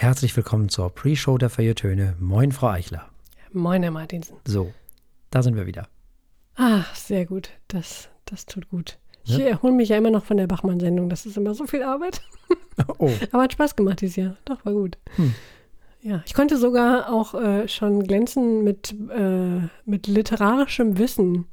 Herzlich willkommen zur Pre-Show der Feiertöne. Moin, Frau Eichler. Moin, Herr Martinsen. So, da sind wir wieder. Ah, sehr gut. Das, das tut gut. Ich Ja. erhole mich ja immer noch von der Bachmann-Sendung. Das ist immer so viel Arbeit. Oh, Aber hat Spaß gemacht dieses Jahr. Doch, war gut. Hm. Ja, ich konnte sogar auch äh, schon glänzen mit, äh, mit literarischem Wissen,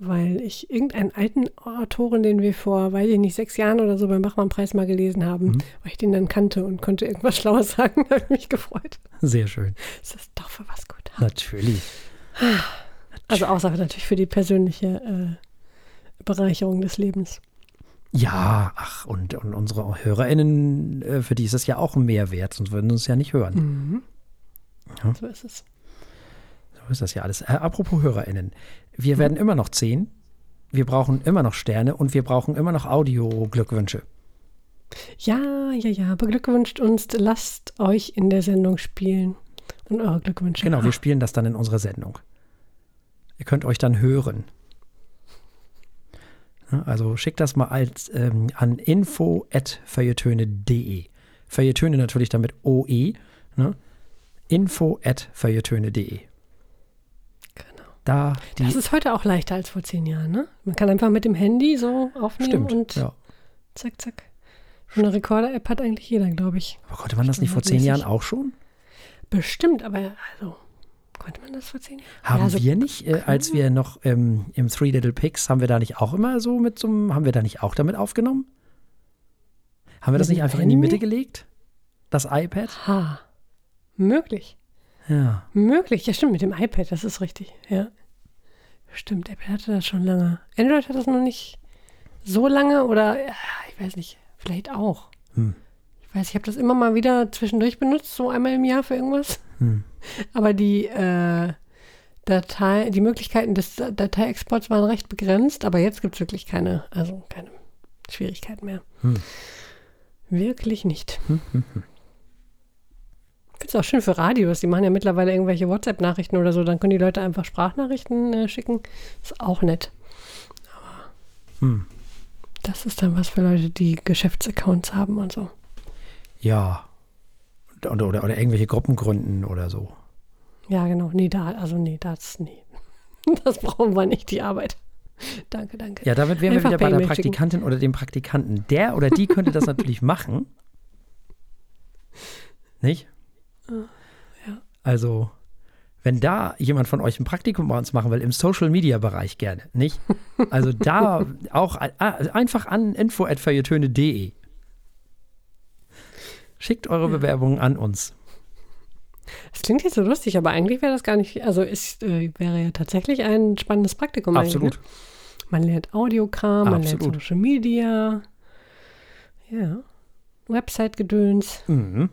weil ich irgendeinen alten Autoren, den wir vor, weiß ich nicht, sechs Jahren oder so beim Bachmann-Preis mal gelesen haben, Mhm. weil ich den dann kannte und konnte irgendwas Schlaues sagen, habe ich mich gefreut. sehr schön. Das ist doch für was gut. Natürlich. Also außer natürlich für die persönliche äh, Bereicherung des Lebens. Ja, ach, und, und unsere HörerInnen, äh, für die ist es ja auch ein Mehrwert, sonst würden sie uns ja nicht hören. Mhm. Ja. So ist es. So ist das ja alles. Äh, apropos HörerInnen. Wir werden immer noch zehn. Wir brauchen immer noch Sterne und wir brauchen immer noch Audio-Glückwünsche. Ja, ja, ja. Beglückwünscht uns, lasst euch in der Sendung spielen. Und eure Glückwünsche. Genau, wir spielen das dann in unserer Sendung. Ihr könnt euch dann hören. Also schickt das mal als, ähm, an info.feuilletöne.de. Feuilletöne natürlich damit OE. Ne? info.feuilletöne.de. Da die. Das ist heute auch leichter als vor zehn Jahren, ne? Man kann einfach mit dem Handy so aufnehmen stimmt. und Ja. zack, zack. So eine Rekorder-App hat eigentlich jeder, glaube ich. Aber konnte man das nicht vor zehn. Jahren auch schon? Bestimmt, aber also, konnte man das vor zehn Jahren? Haben Ja, so- wir nicht, äh, als wir noch ähm, im Three Little Pigs, haben wir da nicht auch immer so mit so einem, haben wir da nicht auch damit aufgenommen? Haben wir das nicht einfach in die Mitte Handy? gelegt? Das iPad? Ha. Möglich. Ja. Möglich. Ja, stimmt, mit dem iPad, das ist richtig. Ja. Stimmt, Apple hatte das schon lange. Android hat das noch nicht so lange oder, ich weiß nicht, vielleicht auch. Hm. Ich weiß, ich habe das immer mal wieder zwischendurch benutzt, so einmal im Jahr für irgendwas. Hm. Aber die äh, Datei, die Möglichkeiten des Dateiexports waren recht begrenzt, aber jetzt gibt es wirklich keine, also keine Schwierigkeiten mehr. Hm. Wirklich nicht. Hm, hm, hm. Ich finde es auch schön für Radios. Die machen ja mittlerweile irgendwelche WhatsApp-Nachrichten oder so. Dann können die Leute einfach Sprachnachrichten äh, schicken. Ist auch nett. Hm. Das ist dann was für Leute, die Geschäftsaccounts haben und so. Ja. Oder, oder, oder irgendwelche Gruppen gründen oder so. Ja, genau. Nee, da, also nee, das, nee. Das brauchen wir nicht, die Arbeit. Danke, danke. Ja, damit wären Einfach wir wieder bei der E-Mail schicken. Praktikantin oder dem Praktikanten. Der oder die könnte das natürlich machen. Nicht? Ja. Also, wenn da jemand von euch ein Praktikum bei uns machen will, im Social Media Bereich gerne, nicht? Also da auch ah, einfach an info.feuilletöne.de. Schickt eure Bewerbungen an uns. Das klingt jetzt so lustig, aber eigentlich wäre das gar nicht, also es äh, wäre ja tatsächlich ein spannendes Praktikum. Absolut. Ne? Man lernt Audiokram, man lernt Social Media, ja, Website-Gedöns, Mhm.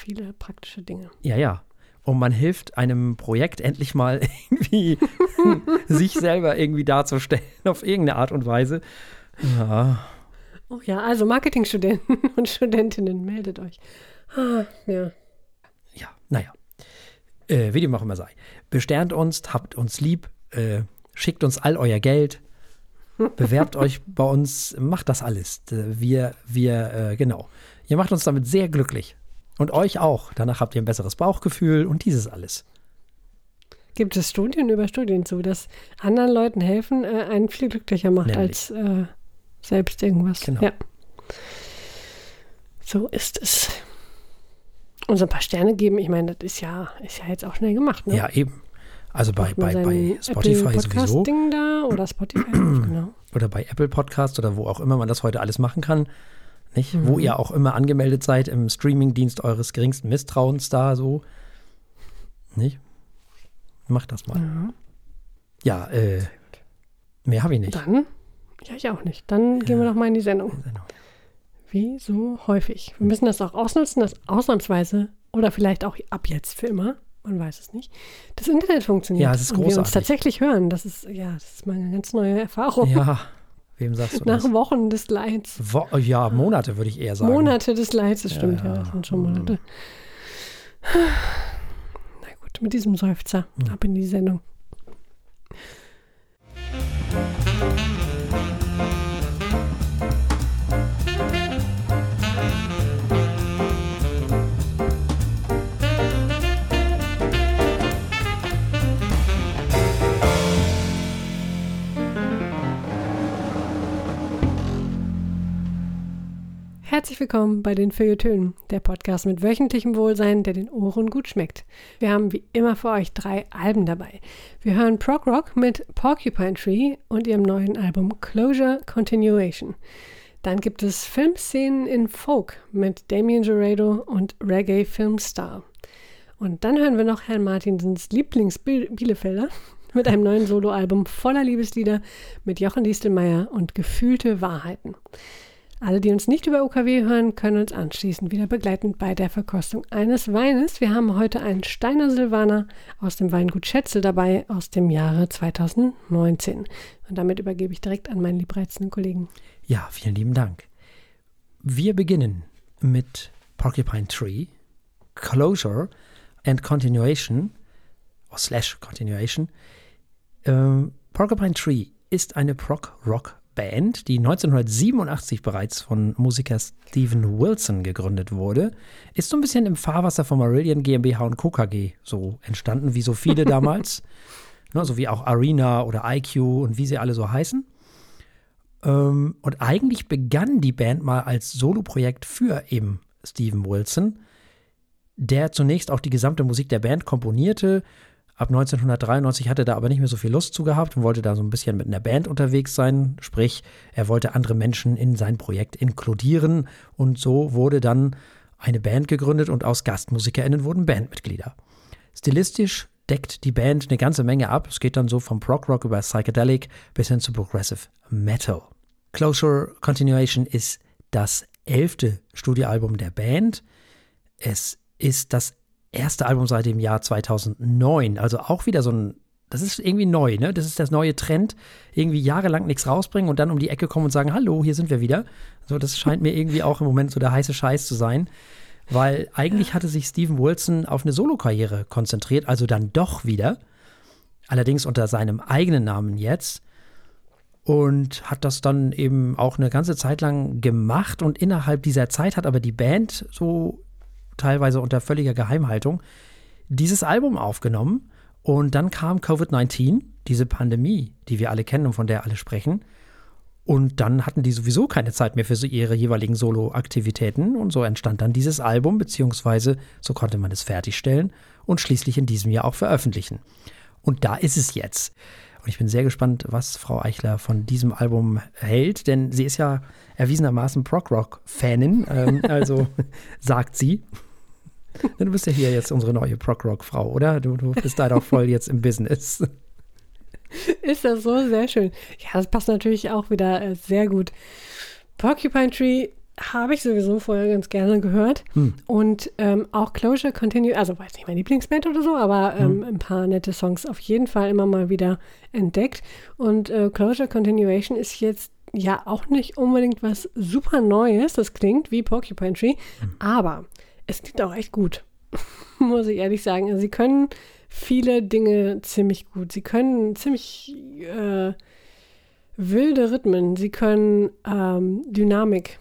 Viele praktische Dinge. Ja, ja. Und man hilft einem Projekt endlich mal irgendwie sich selber irgendwie darzustellen auf irgendeine Art und Weise. Ja. Oh ja, also Marketingstudenten und Studentinnen, meldet euch. Ah, ja. Ja, naja. Äh, wie dem auch immer sei. Besternt uns, habt uns lieb, äh, schickt uns all euer Geld, bewerbt euch bei uns, macht das alles. Äh, Wir, wir, äh, genau. Ihr macht uns damit sehr glücklich. Und euch auch. Danach habt ihr ein besseres Bauchgefühl und dieses alles. Gibt es Studien über Studien zu, dass anderen Leuten helfen äh, einen viel glücklicher macht Nämlich. als äh, selbst irgendwas. Genau. Ja. So ist es. Und so ein paar Sterne geben, ich meine, das ist ja, ist ja jetzt auch schnell gemacht. Ne? Ja, eben. Also bei, bei, bei Spotify sowieso. Podcast-Ding da oder Spotify, genau. oder bei Apple Podcast oder wo auch immer man das heute alles machen kann. Nicht? Mhm. Wo ihr auch immer angemeldet seid im Streamingdienst eures geringsten Misstrauens da so. Nicht? Macht das mal. Ja. Ja, äh, mehr habe ich nicht. Dann, ja, ich auch nicht. Dann gehen wir doch mal in die Sendung. Sendung. Wie so häufig. Wir müssen das auch ausnutzen, dass ausnahmsweise oder vielleicht auch ab jetzt für immer, man weiß es nicht, das Internet funktioniert. Ja, es ist und wir uns großartig. tatsächlich hören. Das ist, ja, das ist mal eine ganz neue Erfahrung. Ja, wem sagst du Nach das? Wochen des Leids. Wo ja, Monate würde ich eher sagen. Monate des Leids, das stimmt, ja, Ja. das sind schon Monate. Na gut, mit diesem Seufzer ab in die Sendung. Willkommen bei den Feuilletönen, der Podcast mit wöchentlichem Wohlsein, der den Ohren gut schmeckt. Wir haben wie immer für euch drei Alben dabei. Wir hören Prog Rock mit Porcupine Tree und ihrem neuen Album Closure Continuation. Dann gibt es Filmszenen in Folk mit Damien Gerardo und Reggae Filmstar. Und dann hören wir noch Herrn Martinsens Lieblings-Bielefelder mit einem neuen Soloalbum voller Liebeslieder mit Jochen Distelmeier und gefühlte Wahrheiten. Alle, die uns nicht über UKW hören, können uns anschließend wieder begleiten bei der Verkostung eines Weines. Wir haben heute einen Steiner Silvaner aus dem Weingut Schätzel dabei aus dem Jahre 2019. Und damit übergebe ich direkt an meinen liebreizenden Kollegen. Ja, vielen lieben Dank. Wir beginnen mit Porcupine Tree, Closure and Continuation, or slash Continuation. Ähm, Porcupine Tree ist eine Prog-Rock Band, die 1987 bereits von Musiker Steven Wilson gegründet wurde, ist so ein bisschen im Fahrwasser von Marillion GmbH und Co. KG so entstanden, wie so viele damals. ne, so wie auch Arena oder IQ und wie sie alle so heißen. Ähm, und eigentlich begann die Band mal als Soloprojekt für eben Steven Wilson, der zunächst auch die gesamte Musik der Band komponierte Ab 1993 hatte er da aber nicht mehr so viel Lust zu gehabt und wollte da so ein bisschen mit einer Band unterwegs sein. Sprich, er wollte andere Menschen in sein Projekt inkludieren und so wurde dann eine Band gegründet und aus GastmusikerInnen wurden Bandmitglieder. Stilistisch deckt die Band eine ganze Menge ab. Es geht dann so vom Prog Rock über Psychedelic bis hin zu Progressive Metal. Closure Continuation ist das elfte Studioalbum der Band. Es ist das erste Album seit dem Jahr 2009. Also auch wieder so ein, das ist irgendwie neu, ne? Das ist das neue Trend. Irgendwie jahrelang nichts rausbringen und dann um die Ecke kommen und sagen, hallo, hier sind wir wieder. So, das scheint mir irgendwie auch im Moment so der heiße Scheiß zu sein. Weil eigentlich hatte sich Steven Wilson auf eine Solokarriere konzentriert, also dann doch wieder. Allerdings unter seinem eigenen Namen jetzt. Und hat das dann eben auch eine ganze Zeit lang gemacht. Und innerhalb dieser Zeit hat aber die Band so teilweise unter völliger Geheimhaltung, dieses Album aufgenommen. Und dann kam Covid-19, diese Pandemie, die wir alle kennen und von der alle sprechen. Und dann hatten die sowieso keine Zeit mehr für ihre jeweiligen Solo-Aktivitäten. Und so entstand dann dieses Album, beziehungsweise so konnte man es fertigstellen und schließlich in diesem Jahr auch veröffentlichen. Und da ist es jetzt. Und ich bin sehr gespannt, was Frau Eichler von diesem Album hält, denn sie ist ja erwiesenermaßen Prog-Rock-Fanin. Ähm, also sagt sie. Du bist ja hier jetzt unsere neue Prog-Rock-Frau, oder? Du, du bist da doch voll jetzt im Business. Ist das so sehr schön. Ja, das passt natürlich auch wieder äh, sehr gut. Porcupine Tree habe ich sowieso vorher ganz gerne gehört. Hm. Und ähm, auch Closure Continue, also weiß nicht mein Lieblingsband oder so, aber ähm, hm. ein paar nette Songs auf jeden Fall immer mal wieder entdeckt. Und äh, Closure Continuation ist jetzt ja auch nicht unbedingt was super Neues. Das klingt wie Porcupine Tree, hm. aber es klingt auch echt gut, muss ich ehrlich sagen. Also sie können viele Dinge ziemlich gut. Sie können ziemlich äh, wilde Rhythmen, sie können ähm, Dynamik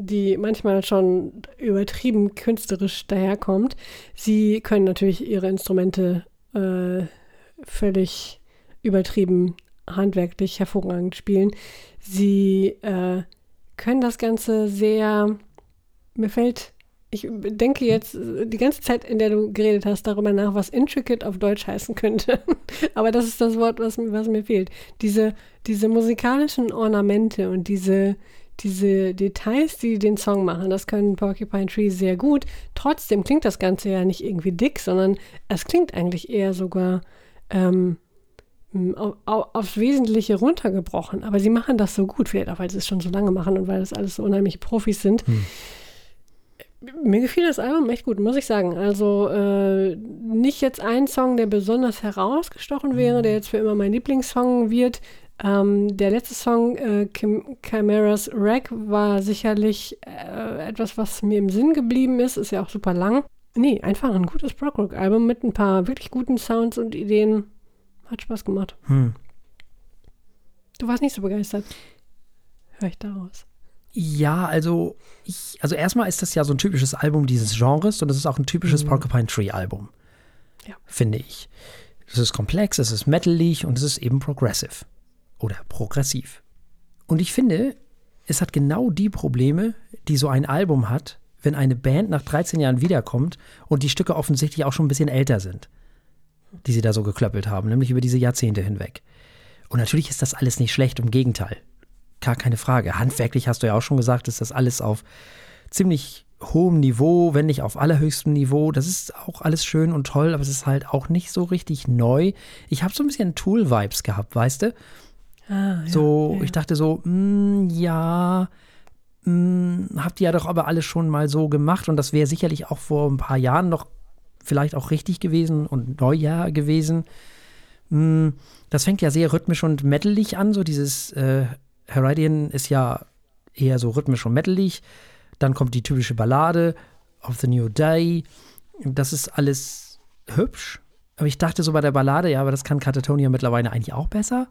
die manchmal schon übertrieben künstlerisch daherkommt. Sie können natürlich ihre Instrumente äh, völlig übertrieben handwerklich hervorragend spielen. Sie äh, können das Ganze sehr, mir fällt, ich denke jetzt die ganze Zeit, in der du geredet hast, darüber nach, was intricate auf Deutsch heißen könnte. Aber das ist das Wort, was, was mir fehlt. Diese, diese musikalischen Ornamente und diese, diese Details, die den Song machen, das können Porcupine Tree sehr gut. Trotzdem klingt das Ganze ja nicht irgendwie dick, sondern es klingt eigentlich eher sogar ähm, auf, aufs Wesentliche runtergebrochen. Aber sie machen das so gut, vielleicht auch, weil sie es schon so lange machen und weil das alles so unheimliche Profis sind. Hm. Mir gefiel das Album echt gut, muss ich sagen. Also äh, nicht jetzt ein Song, der besonders herausgestochen wäre, der hm. jetzt für immer mein Lieblingssong wird, ähm, der letzte Song, äh, Chimeras Rack, war sicherlich äh, etwas, was mir im Sinn geblieben ist. Ist ja auch super lang. Nee, einfach ein gutes Prog-Rock-Album mit ein paar wirklich guten Sounds und Ideen. Hat Spaß gemacht. Hm. Du warst nicht so begeistert. Hör ich daraus. Ja, also ich, also erstmal ist das ja so ein typisches Album dieses Genres und es ist auch ein typisches mhm. Porcupine Tree Album. Ja. Finde ich. Es ist komplex, es ist metalig und es ist eben progressive oder progressiv. Und ich finde, es hat genau die Probleme, die so ein Album hat, wenn eine Band nach 13 Jahren wiederkommt und die Stücke offensichtlich auch schon ein bisschen älter sind, die sie da so geklöppelt haben, nämlich über diese Jahrzehnte hinweg. Und natürlich ist das alles nicht schlecht, im Gegenteil. Gar keine Frage. Handwerklich hast du ja auch schon gesagt, ist das alles auf ziemlich hohem Niveau, wenn nicht auf allerhöchstem Niveau. Das ist auch alles schön und toll, aber es ist halt auch nicht so richtig neu. Ich habe so ein bisschen Tool-Vibes gehabt, weißt du? Ah, ja, So, ja. ich dachte so, mm, ja, mm, habt ihr ja doch aber alles schon mal so gemacht und das wäre sicherlich auch vor ein paar Jahren noch vielleicht auch richtig gewesen und Neujahr gewesen. Mm, das fängt ja sehr rhythmisch und metalig an, so dieses äh, Heradian ist ja eher so rhythmisch und metalig. Dann kommt die typische Ballade of the New Day. Das ist alles hübsch. Aber ich dachte so bei der Ballade, ja, aber das kann Catatonia mittlerweile eigentlich auch besser.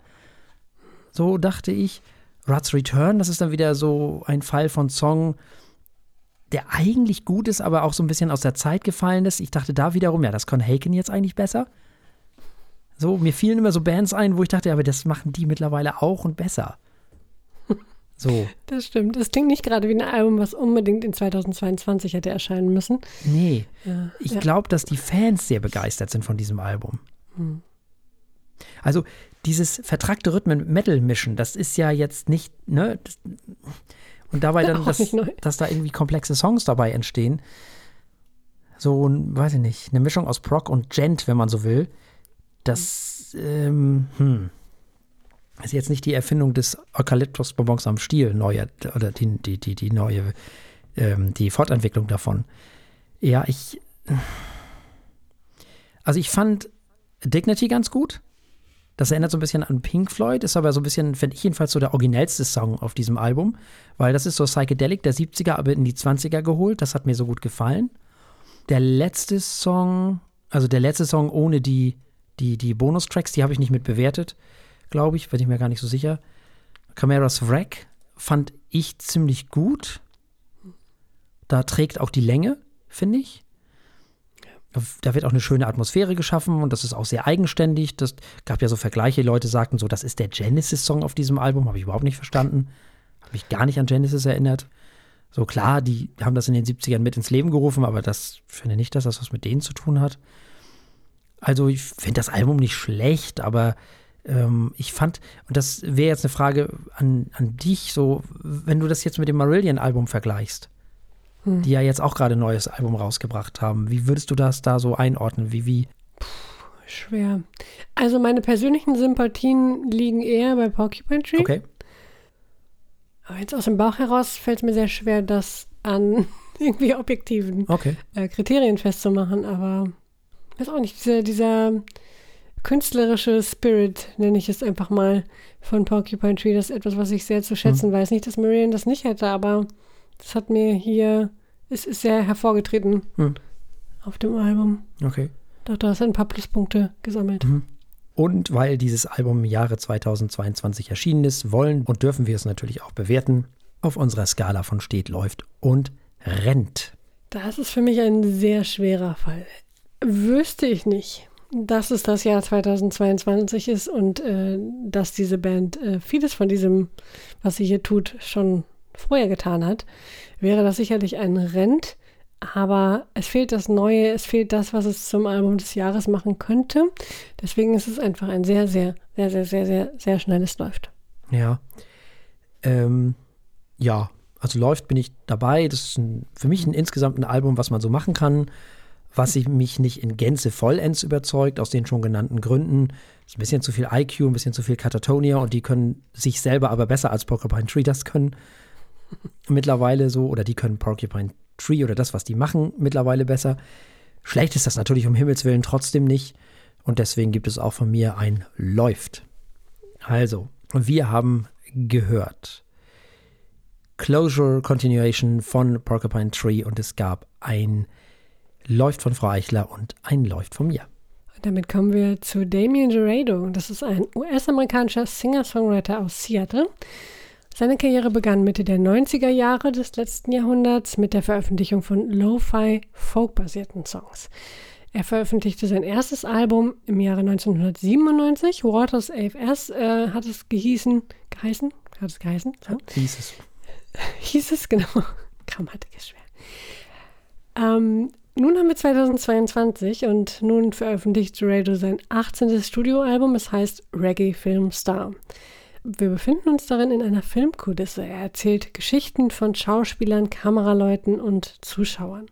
So dachte ich. Ruts Return, das ist dann wieder so ein Fall von Song, der eigentlich gut ist, aber auch so ein bisschen aus der Zeit gefallen ist. Ich dachte da wiederum, ja, das kann Haken jetzt eigentlich besser. So, mir fielen immer so Bands ein, wo ich dachte, aber das machen die mittlerweile auch und besser. So, Das stimmt. Das klingt nicht gerade wie ein Album, was unbedingt in 2022 hätte erscheinen müssen. nee. Ja, Ich ja. glaube, dass die Fans sehr begeistert sind von diesem Album. Hm. Also dieses vertrackte Rhythmen mit Metal mischen, das ist ja jetzt nicht, ne? Das, und dabei dann, dass, dass da irgendwie komplexe Songs dabei entstehen. So, weiß ich nicht, eine Mischung aus Proc und Gent, wenn man so will. Das, ähm, hm. Ist jetzt nicht die Erfindung des Eukalyptusbonbons am Stiel, neue, oder die, die, die, die neue, ähm, die Fortentwicklung davon. Ja, ich. Also ich fand Dignity ganz gut. Das erinnert so ein bisschen an Pink Floyd, ist aber so ein bisschen, finde ich jedenfalls so der originellste Song auf diesem Album, weil das ist so Psychedelic der 70er, aber in die 20er geholt. Das hat mir so gut gefallen. Der letzte Song, also der letzte Song ohne die, die, die Bonustracks, die habe ich nicht mit bewertet, glaube ich, bin ich mir gar nicht so sicher. Chimeras Wreck fand ich ziemlich gut. Da trägt auch die Länge, finde ich. Da wird auch eine schöne Atmosphäre geschaffen und das ist auch sehr eigenständig. Das gab ja so Vergleiche, Leute sagten so, das ist der Genesis-Song auf diesem Album, habe ich überhaupt nicht verstanden. Habe mich gar nicht an Genesis erinnert. So klar, die haben das in den 70ern mit ins Leben gerufen, aber das finde nicht, dass das was mit denen zu tun hat. Also ich finde das Album nicht schlecht, aber ähm, ich fand, und das wäre jetzt eine Frage an, an dich, so, wenn du das jetzt mit dem Marillion-Album vergleichst, die ja jetzt auch gerade ein neues Album rausgebracht haben, wie würdest du das da so einordnen? Wie, wie? Schwer. Also meine persönlichen Sympathien liegen eher bei Porcupine Tree. Okay. Aber jetzt aus dem Bauch heraus fällt es mir sehr schwer, das an irgendwie objektiven Okay. äh, Kriterien festzumachen. Aber ich weiß auch nicht, dieser, dieser künstlerische Spirit, nenne ich es einfach mal, von Porcupine Tree, das ist etwas, was ich sehr zu schätzen weiß. Nicht, dass Marion das nicht hätte, aber das hat mir hier, es ist sehr hervorgetreten Hm. auf dem Album. Okay. Doch, da hast du ein paar Pluspunkte gesammelt. Und weil dieses Album im Jahre 2022 erschienen ist, wollen und dürfen wir es natürlich auch bewerten auf unserer Skala von steht, läuft und rennt. Das ist für mich ein sehr schwerer Fall. Wüsste ich nicht, dass es das Jahr 2022 ist und äh, dass diese Band äh, vieles von diesem, was sie hier tut, schon vorher getan hat, wäre das sicherlich ein Rent. Aber es fehlt das Neue, es fehlt das, was es zum Album des Jahres machen könnte. Deswegen ist es einfach ein sehr, sehr, sehr, sehr, sehr, sehr, sehr schnelles Läuft. Ja. Ähm, ja, also läuft bin ich dabei. Das ist ein, für mich ein insgesamt ein Album, was man so machen kann, was ich mich nicht in Gänze vollends überzeugt, aus den schon genannten Gründen. Ist ein bisschen zu viel IQ, ein bisschen zu viel Katatonia und die können sich selber aber besser als Porcupine Tree das können. Mittlerweile so, oder die können Porcupine Tree oder das, was die machen, mittlerweile besser. Schlecht ist das natürlich um Himmels Willen trotzdem nicht. Und deswegen gibt es auch von mir ein Läuft. Also, wir haben gehört Closure Continuation von Porcupine Tree und es gab ein Läuft von Frau Eichler und ein Läuft von mir. Damit kommen wir zu Damien Gerardo. Das ist ein US-amerikanischer Singer-Songwriter aus Seattle. Seine Karriere begann Mitte der 90er Jahre des letzten Jahrhunderts mit der Veröffentlichung von Lo-Fi Folk-basierten Songs. Er veröffentlichte sein erstes Album im Jahre 1997. Waters AFS äh, hat es gehießen, geheißen, hat es geheißen, so. Hieß es. hieß es, genau. Grammatik ist schwer. Ähm, nun haben wir 2022 und nun veröffentlicht Dorado sein 18. Studioalbum. Es heißt Reggae Film Star. Wir befinden uns darin in einer Filmkulisse. Er erzählt Geschichten von Schauspielern, Kameraleuten und Zuschauern.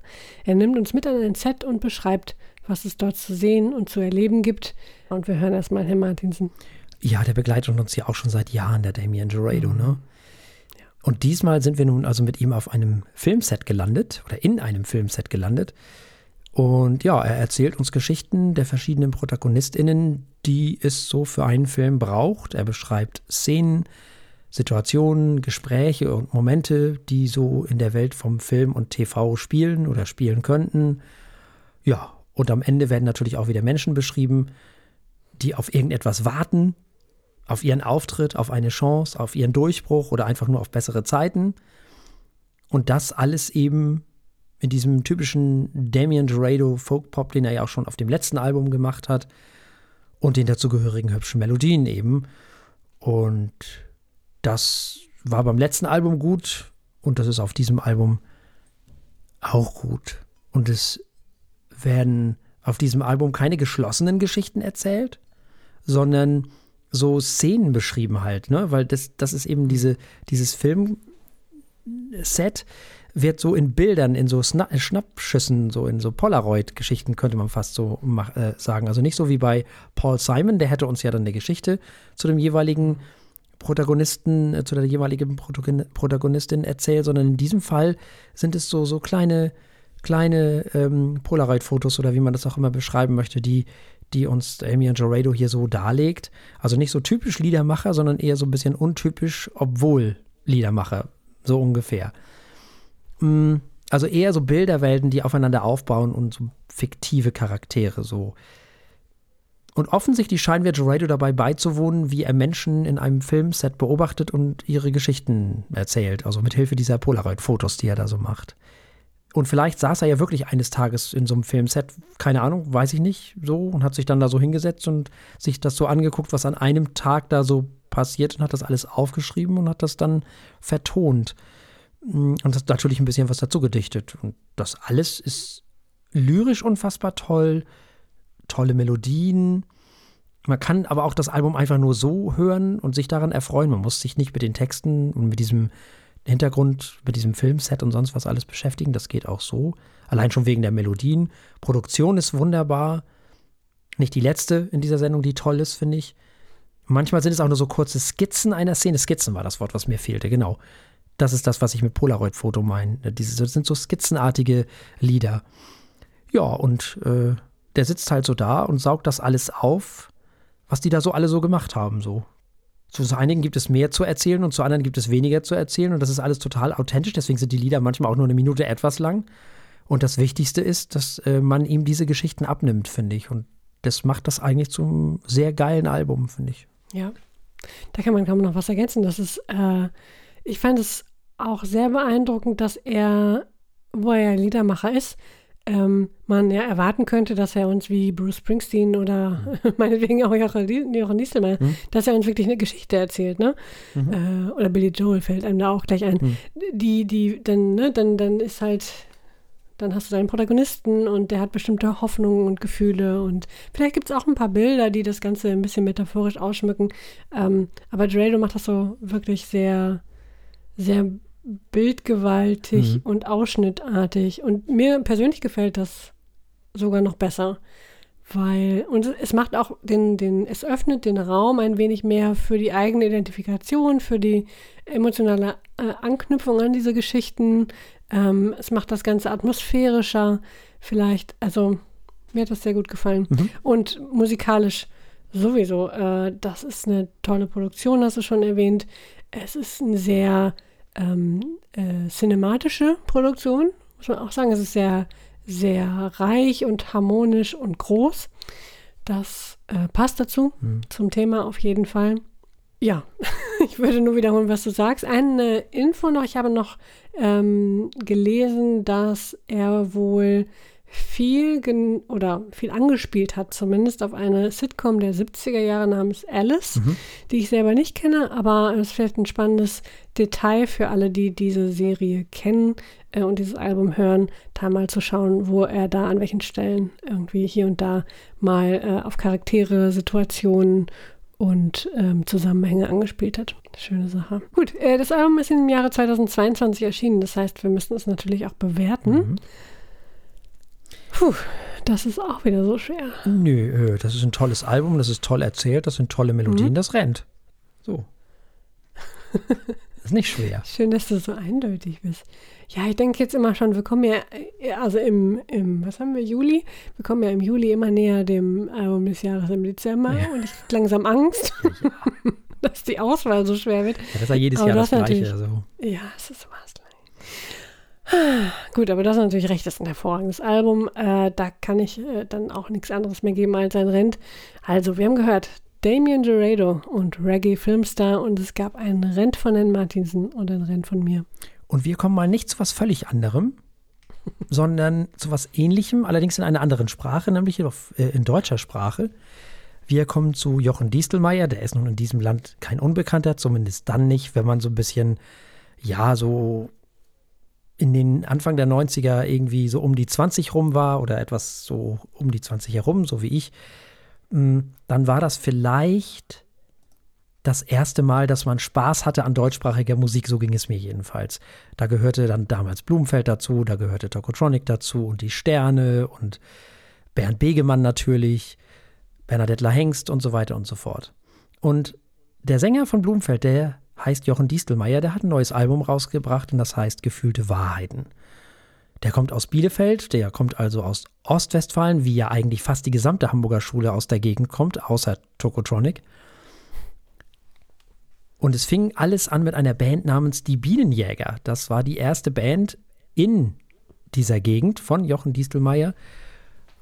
Er nimmt uns mit an ein Set und beschreibt, was es dort zu sehen und zu erleben gibt. Und wir hören erstmal Herrn Martinsen. Ja, der begleitet uns ja auch schon seit Jahren, der Damien Gerardo, mhm. ne? Und diesmal sind wir nun also mit ihm auf einem Filmset gelandet oder in einem Filmset gelandet. Und ja, er erzählt uns Geschichten der verschiedenen ProtagonistInnen, die es so für einen Film braucht. Er beschreibt Szenen, Situationen, Gespräche und Momente, die so in der Welt vom Film und TV spielen oder spielen könnten. Ja, und am Ende werden natürlich auch wieder Menschen beschrieben, die auf irgendetwas warten, auf ihren Auftritt, auf eine Chance, auf ihren Durchbruch oder einfach nur auf bessere Zeiten. Und das alles eben in diesem typischen Damien Gerardo Folk Pop, den er ja auch schon auf dem letzten Album gemacht hat und den dazugehörigen hübschen Melodien eben. Und das war beim letzten Album gut und das ist auf diesem Album auch gut. Und es werden auf diesem Album keine geschlossenen Geschichten erzählt, sondern so Szenen beschrieben halt, ne? Weil das, das ist eben diese, dieses Filmset wird so in Bildern, in so Sna Schnappschüssen, so in so Polaroid-Geschichten, könnte man fast so äh, sagen. Also nicht so wie bei Paul Simon, der hätte uns ja dann eine Geschichte zu dem jeweiligen Protagonisten, äh, zu der jeweiligen Protagonistin erzählt, sondern in diesem Fall sind es so, so kleine, kleine ähm, Polaroid-Fotos oder wie man das auch immer beschreiben möchte, die die uns Amy und hier so darlegt. Also nicht so typisch Liedermacher, sondern eher so ein bisschen untypisch, obwohl Liedermacher, so ungefähr. Mm, also eher so Bilderwelten, die aufeinander aufbauen und so fiktive Charaktere so. Und offensichtlich scheinen wir Gerardo dabei beizuwohnen, wie er Menschen in einem Filmset beobachtet und ihre Geschichten erzählt. Also mit Hilfe dieser Polaroid-Fotos, die er da so macht. Und vielleicht saß er ja wirklich eines Tages in so einem Filmset, keine Ahnung, weiß ich nicht, so, und hat sich dann da so hingesetzt und sich das so angeguckt, was an einem Tag da so passiert und hat das alles aufgeschrieben und hat das dann vertont. Mm, und hat natürlich ein bisschen was dazu gedichtet. Und das alles ist lyrisch unfassbar toll, tolle Melodien. Man kann aber auch das Album einfach nur so hören und sich daran erfreuen. Man muss sich nicht mit den Texten und mit diesem Hintergrund mit diesem Filmset und sonst was alles beschäftigen. Das geht auch so. Allein schon wegen der Melodien. Produktion ist wunderbar. Nicht die letzte in dieser Sendung, die toll ist, finde ich. Manchmal sind es auch nur so kurze Skizzen einer Szene. Skizzen war das Wort, was mir fehlte, genau. Das ist das, was ich mit Polaroid-Foto meine. Das sind so skizzenartige Lieder. Ja, und äh, der sitzt halt so da und saugt das alles auf, was die da so alle so gemacht haben, so. Zu einigen gibt es mehr zu erzählen und zu anderen gibt es weniger zu erzählen und das ist alles total authentisch. Deswegen sind die Lieder manchmal auch nur eine Minute etwas lang. Und das Wichtigste ist, dass äh, man ihm diese Geschichten abnimmt, finde ich. Und das macht das eigentlich zum sehr geilen Album, finde ich. Ja, da kann man kaum noch was ergänzen. Das ist, äh, ich fand es auch sehr beeindruckend, dass er, wo er Liedermacher ist, ähm, man ja erwarten könnte, dass er uns wie Bruce Springsteen oder mhm. meinetwegen auch Jochen Dieselmann, mhm. dass er uns wirklich eine Geschichte erzählt, ne? Mhm. Äh, oder Billy Joel fällt einem da auch gleich ein. Mhm. Die, die, dann, ne, dann, dann ist halt, dann hast du deinen Protagonisten und der hat bestimmte Hoffnungen und Gefühle und vielleicht gibt es auch ein paar Bilder, die das Ganze ein bisschen metaphorisch ausschmücken. Ähm, aber Drado macht das so wirklich sehr, sehr bildgewaltig mhm. und ausschnittartig. Und mir persönlich gefällt das sogar noch besser. Weil, und es macht auch den, den, es öffnet den Raum ein wenig mehr für die eigene Identifikation, für die emotionale äh, Anknüpfung an diese Geschichten. Ähm, es macht das Ganze atmosphärischer, vielleicht, also mir hat das sehr gut gefallen. Mhm. Und musikalisch sowieso. Äh, das ist eine tolle Produktion, hast du schon erwähnt. Es ist ein sehr ähm, äh, cinematische Produktion, muss man auch sagen. Es ist sehr, sehr reich und harmonisch und groß. Das äh, passt dazu, mhm. zum Thema auf jeden Fall. Ja, ich würde nur wiederholen, was du sagst. Eine Info noch, ich habe noch ähm, gelesen, dass er wohl viel oder viel angespielt hat, zumindest auf eine Sitcom der 70er Jahre namens Alice, mhm. die ich selber nicht kenne, aber es ist vielleicht ein spannendes Detail für alle, die diese Serie kennen äh, und dieses Album hören, da mal zu schauen, wo er da an welchen Stellen irgendwie hier und da mal äh, auf Charaktere, Situationen und ähm, Zusammenhänge angespielt hat. Schöne Sache. Gut, äh, das Album ist im Jahre 2022 erschienen, das heißt, wir müssen es natürlich auch bewerten. Mhm. Puh, das ist auch wieder so schwer. Nö, äh, das ist ein tolles Album, das ist toll erzählt, das sind tolle Melodien, mhm. das rennt. So. ist nicht schwer. Schön, dass du so eindeutig bist. Ja, ich denke jetzt immer schon, wir kommen ja, äh, also im, im, was haben wir, Juli? Wir kommen ja im Juli immer näher dem Album des Jahres im Dezember ja. und ich kriege langsam Angst, ja. dass die Auswahl so schwer wird. Ja, das ist ja jedes Aber Jahr das, das Gleiche. Also. Ja, es ist was Gut, aber das ist natürlich recht, das ist ein hervorragendes Album. Äh, da kann ich äh, dann auch nichts anderes mehr geben als ein Rent. Also, wir haben gehört, Damien Gerardo und Reggae Filmstar und es gab einen Rent von Herrn Martinsen und ein Rent von mir. Und wir kommen mal nicht zu was völlig anderem, sondern zu was ähnlichem, allerdings in einer anderen Sprache, nämlich äh, in deutscher Sprache. Wir kommen zu Jochen Diestelmeier, der ist nun in diesem Land kein Unbekannter, zumindest dann nicht, wenn man so ein bisschen, ja, so in den Anfang der 90er irgendwie so um die 20 rum war oder etwas so um die 20 herum, so wie ich, mm, dann war das vielleicht das erste Mal, dass man Spaß hatte an deutschsprachiger Musik, so ging es mir jedenfalls. Da gehörte dann damals Blumenfeld dazu, da gehörte Tokotronic dazu und die Sterne und Bernd Begemann natürlich, Bernadette Hengst und so weiter und so fort. Und der Sänger von Blumenfeld, der heißt Jochen Distelmeier, der hat ein neues Album rausgebracht und das heißt Gefühlte Wahrheiten. Der kommt aus Bielefeld, der kommt also aus Ostwestfalen, wie ja eigentlich fast die gesamte Hamburger Schule aus der Gegend kommt, außer Tokotronic. Und es fing alles an mit einer Band namens Die Bienenjäger. Das war die erste Band in dieser Gegend von Jochen Distelmeier.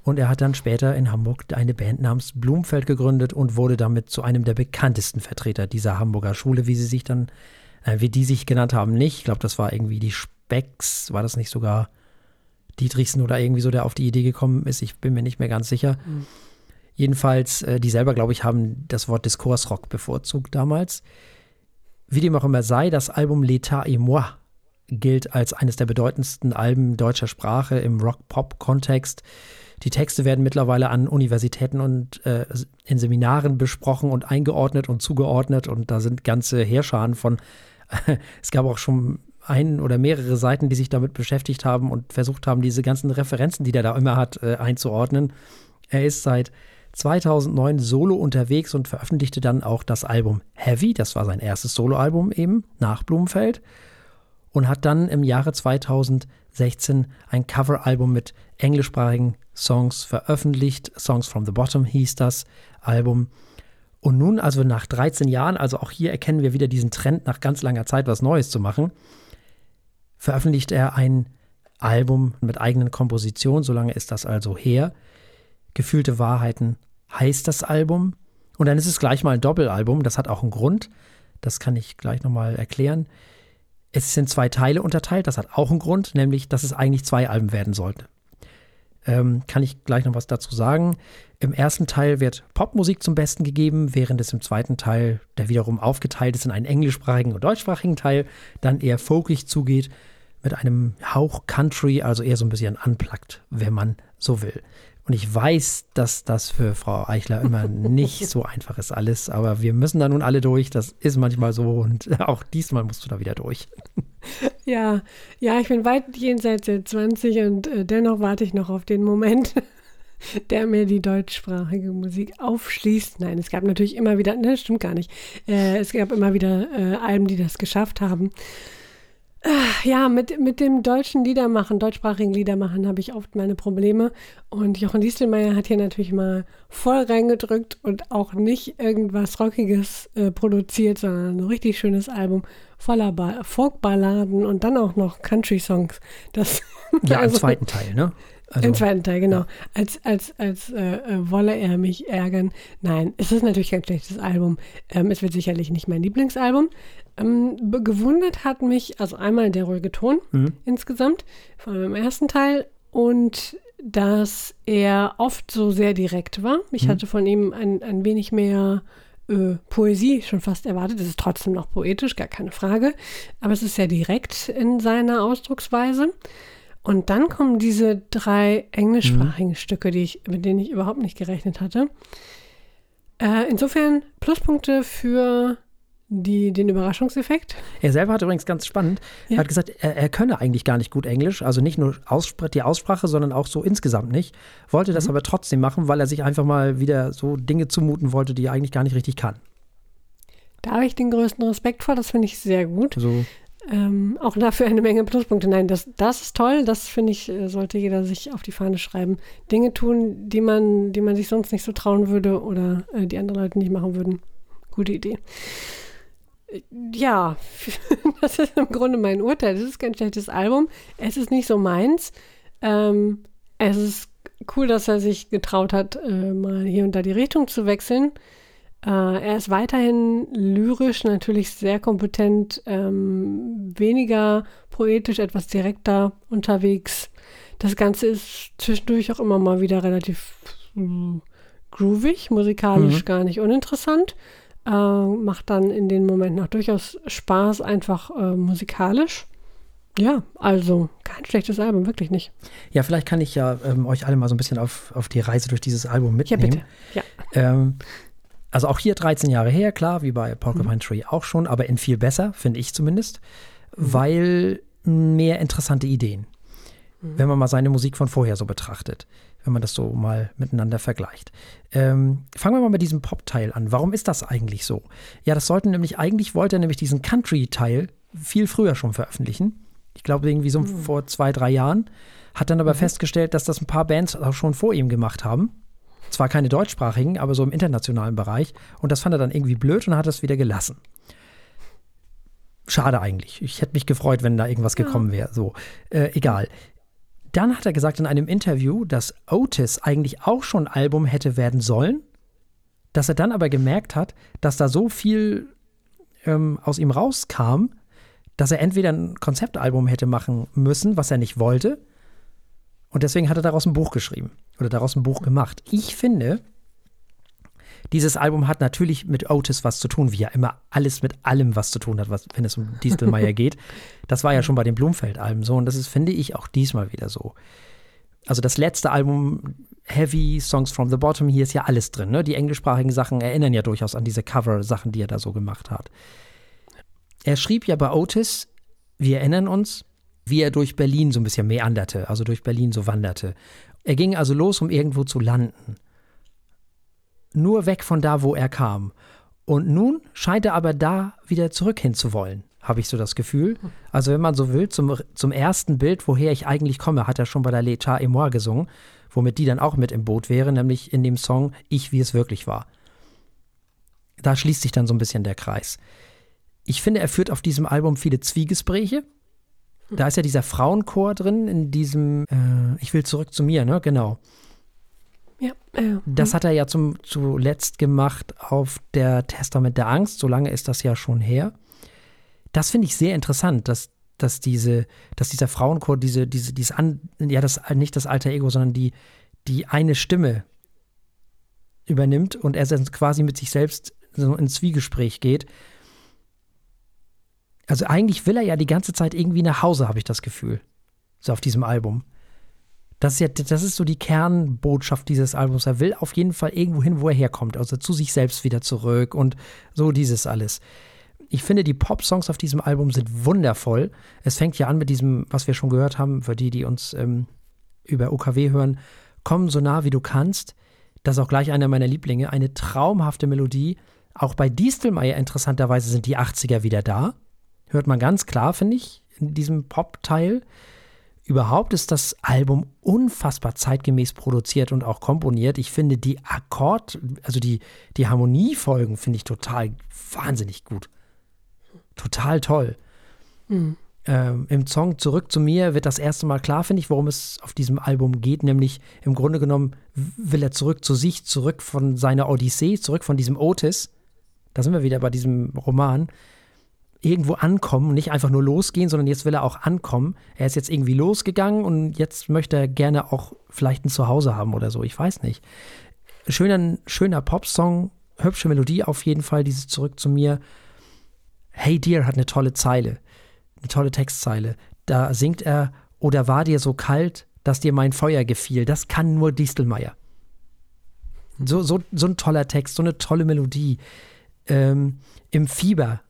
Und er hat dann später in Hamburg eine Band namens Blumfeld gegründet und wurde damit zu einem der bekanntesten Vertreter dieser Hamburger Schule, wie sie sich dann, äh, wie die sich genannt haben, nicht. Ich glaube, das war irgendwie die Specks, war das nicht sogar Dietrichsen oder irgendwie so, der auf die Idee gekommen ist. Ich bin mir nicht mehr ganz sicher. Mhm. Jedenfalls, äh, die selber, glaube ich, haben das Wort Diskursrock bevorzugt damals. Wie dem auch immer sei, das Album L'État et moi gilt als eines der bedeutendsten Alben deutscher Sprache im Rock-Pop-Kontext. Die Texte werden mittlerweile an Universitäten und äh, in Seminaren besprochen und eingeordnet und zugeordnet und da sind ganze Heerscharen von. es gab auch schon ein oder mehrere Seiten, die sich damit beschäftigt haben und versucht haben, diese ganzen Referenzen, die der da immer hat, äh, einzuordnen. Er ist seit 2009 solo unterwegs und veröffentlichte dann auch das Album Heavy, das war sein erstes Soloalbum eben nach Blumenfeld und hat dann im Jahre 2016 ein Coveralbum mit englischsprachigen Songs veröffentlicht. Songs from the Bottom hieß das Album. Und nun, also nach 13 Jahren, also auch hier erkennen wir wieder diesen Trend, nach ganz langer Zeit was Neues zu machen, veröffentlicht er ein Album mit eigenen Kompositionen, solange ist das also her. Gefühlte Wahrheiten heißt das Album. Und dann ist es gleich mal ein Doppelalbum, das hat auch einen Grund. Das kann ich gleich nochmal erklären. Es sind zwei Teile unterteilt, das hat auch einen Grund, nämlich, dass es eigentlich zwei Alben werden sollten. Ähm, kann ich gleich noch was dazu sagen. Im ersten Teil wird Popmusik zum Besten gegeben, während es im zweiten Teil, der wiederum aufgeteilt ist in einen englischsprachigen und deutschsprachigen Teil, dann eher folkig zugeht, mit einem Hauch Country, also eher so ein bisschen unplugged, wenn man so will. Und ich weiß, dass das für Frau Eichler immer nicht so einfach ist alles, aber wir müssen da nun alle durch. Das ist manchmal so und auch diesmal musst du da wieder durch. Ja, ja, ich bin weit jenseits der 20 und äh, dennoch warte ich noch auf den Moment, der mir die deutschsprachige Musik aufschließt. Nein, es gab natürlich immer wieder, ne, stimmt gar nicht. Äh, es gab immer wieder äh, Alben, die das geschafft haben. Ja, mit, mit dem deutschen Liedermachen, deutschsprachigen Liedermachen habe ich oft meine Probleme. Und Jochen Diestelmeier hat hier natürlich mal voll reingedrückt und auch nicht irgendwas Rockiges äh, produziert, sondern ein richtig schönes Album voller ba Folkballaden und dann auch noch Country-Songs. ja, also, im zweiten Teil, ne? Also, Im zweiten Teil, genau. Ja. Als, als, als äh, äh, wolle er mich ärgern. Nein, es ist natürlich kein schlechtes Album. Ähm, es wird sicherlich nicht mein Lieblingsalbum. Ähm, gewundert hat mich, also einmal der ruhige Ton mhm. insgesamt, vor allem im ersten Teil, und dass er oft so sehr direkt war. Ich Mhm. hatte von ihm ein, ein wenig mehr äh, Poesie schon fast erwartet. Es ist trotzdem noch poetisch, gar keine Frage. Aber es ist sehr direkt in seiner Ausdrucksweise. Und dann kommen diese drei englischsprachigen Stücke, die ich, mit denen ich überhaupt nicht gerechnet hatte. Äh, insofern Pluspunkte für die, den Überraschungseffekt. Er selber hat übrigens ganz spannend, Ja. er hat gesagt, er, er könne eigentlich gar nicht gut Englisch, also nicht nur Ausspr die Aussprache, sondern auch so insgesamt nicht. Wollte Mhm. das aber trotzdem machen, weil er sich einfach mal wieder so Dinge zumuten wollte, die er eigentlich gar nicht richtig kann. Da habe ich den größten Respekt vor, das finde ich sehr gut. Also, Ähm, auch dafür eine Menge Pluspunkte. Nein, das, das ist toll. Das finde ich, äh, sollte jeder sich auf die Fahne schreiben. Dinge tun, die man, die man sich sonst nicht so trauen würde oder äh, die andere Leute nicht machen würden. Gute Idee. Äh, Ja, das ist im Grunde mein Urteil. Das ist kein schlechtes Album. Es ist nicht so meins. Ähm, es ist cool, dass er sich getraut hat, äh, mal hier und da die Richtung zu wechseln. Äh, er ist weiterhin lyrisch, natürlich sehr kompetent, ähm, weniger poetisch, etwas direkter unterwegs. Das Ganze ist zwischendurch auch immer mal wieder relativ mm, groovig, musikalisch Mhm. gar nicht uninteressant. Äh, macht dann in den Momenten auch durchaus Spaß, einfach äh, musikalisch. Ja, also kein schlechtes Album, wirklich nicht. ja, vielleicht kann ich ja ähm, euch alle mal so ein bisschen auf, auf die Reise durch dieses Album Ja, mitnehmen. bitte. Ja. Ähm, also auch hier 13 Jahre her, klar, wie bei Mhm. Porcupine Tree auch schon, aber in viel besser, finde ich zumindest, weil mehr interessante Ideen. Mhm. Wenn man mal seine Musik von vorher so betrachtet, wenn man das so mal miteinander vergleicht. Ähm, fangen wir mal mit diesem Pop-Teil an. Warum ist das eigentlich so? Ja, das sollten nämlich, eigentlich wollte er nämlich diesen Country-Teil viel früher schon veröffentlichen. Ich glaube, irgendwie so vor zwei, drei Jahren. Hat dann aber festgestellt, dass das ein paar Bands auch schon vor ihm gemacht haben. Zwar keine deutschsprachigen, aber so im internationalen Bereich. Und das fand er dann irgendwie blöd und hat das wieder gelassen. Schade eigentlich. Ich hätte mich gefreut, wenn da irgendwas gekommen wäre. So, äh, egal. Dann hat er gesagt in einem Interview, dass Otis eigentlich auch schon Album hätte werden sollen, dass er dann aber gemerkt hat, dass da so viel ähm, aus ihm rauskam, dass er entweder ein Konzeptalbum hätte machen müssen, was er nicht wollte, und deswegen hat er daraus ein Buch geschrieben oder daraus ein Buch gemacht. Ich finde, dieses Album hat natürlich mit Otis was zu tun, wie ja immer alles mit allem was zu tun hat, was, wenn es um Distelmeier geht. Das war ja schon bei den Blumfeld-Alben so und das ist, finde ich, auch diesmal wieder so. Also das letzte Album, Heavy, Songs from the Bottom, hier ist ja alles drin. Ne? Die englischsprachigen Sachen erinnern ja durchaus an diese Cover-Sachen, die er da so gemacht hat. Er schrieb ja bei Otis, wir erinnern uns, wie er durch Berlin so ein bisschen meanderte, also durch Berlin so wanderte. Er ging also los, um irgendwo zu landen. Nur weg von da, wo er kam. Und nun scheint er aber da wieder zurück hinzuwollen, habe ich so das Gefühl. Also wenn man so will, zum, zum ersten Bild, woher ich eigentlich komme, hat er schon bei der L'État et moi gesungen, womit die dann auch mit im Boot wäre, nämlich in dem Song Ich, wie es wirklich war. Da schließt sich dann so ein bisschen der Kreis. Ich finde, er führt auf diesem Album viele Zwiegespräche. Da ist ja dieser Frauenchor drin, in diesem äh, Ich will zurück zu mir, ne? Genau. Ja, äh, Das hat er ja zum, zuletzt gemacht auf der Testament der Angst. So lange ist das ja schon her. Das finde ich sehr interessant, dass, dass, diese, dass dieser Frauenchor diese, diese, dieses an, ja, das nicht das alter Ego, sondern die, die eine Stimme übernimmt und er dann quasi mit sich selbst so ins Zwiegespräch geht. Also eigentlich will er ja die ganze Zeit irgendwie nach Hause, habe ich das Gefühl. So auf diesem Album. Das ist ja, das ist so die Kernbotschaft dieses Albums. Er will auf jeden Fall irgendwo hin, wo er herkommt, also zu sich selbst wieder zurück und so dieses alles. Ich finde, die Pop-Songs auf diesem Album sind wundervoll. Es fängt ja an mit diesem, was wir schon gehört haben, für die, die uns ähm, über OKW hören, Komm so nah wie du kannst. Das ist auch gleich einer meiner Lieblinge. Eine traumhafte Melodie. Auch bei Distelmeier interessanterweise sind die 80er wieder da. Hört man ganz klar, finde ich, in diesem Pop-Teil. Überhaupt ist das Album unfassbar zeitgemäß produziert und auch komponiert. Ich finde die Akkord, also die, die Harmoniefolgen finde ich total wahnsinnig gut. Total toll. Mhm. Ähm, Im Song Zurück zu mir wird das erste Mal klar, finde ich, worum es auf diesem Album geht. Nämlich im Grunde genommen will er zurück zu sich, zurück von seiner Odyssee, zurück von diesem Otis. Da sind wir wieder bei diesem Roman irgendwo ankommen, nicht einfach nur losgehen, sondern jetzt will er auch ankommen. Er ist jetzt irgendwie losgegangen und jetzt möchte er gerne auch vielleicht ein Zuhause haben oder so. Ich weiß nicht. Schöner, schöner Popsong, hübsche Melodie auf jeden Fall, dieses Zurück zu mir. Hey Dear hat eine tolle Zeile, eine tolle Textzeile. Da singt er, oder war dir so kalt, dass dir mein Feuer gefiel? Das kann nur Distelmeier. So, so, so ein toller Text, so eine tolle Melodie. Ähm, Im Fieber,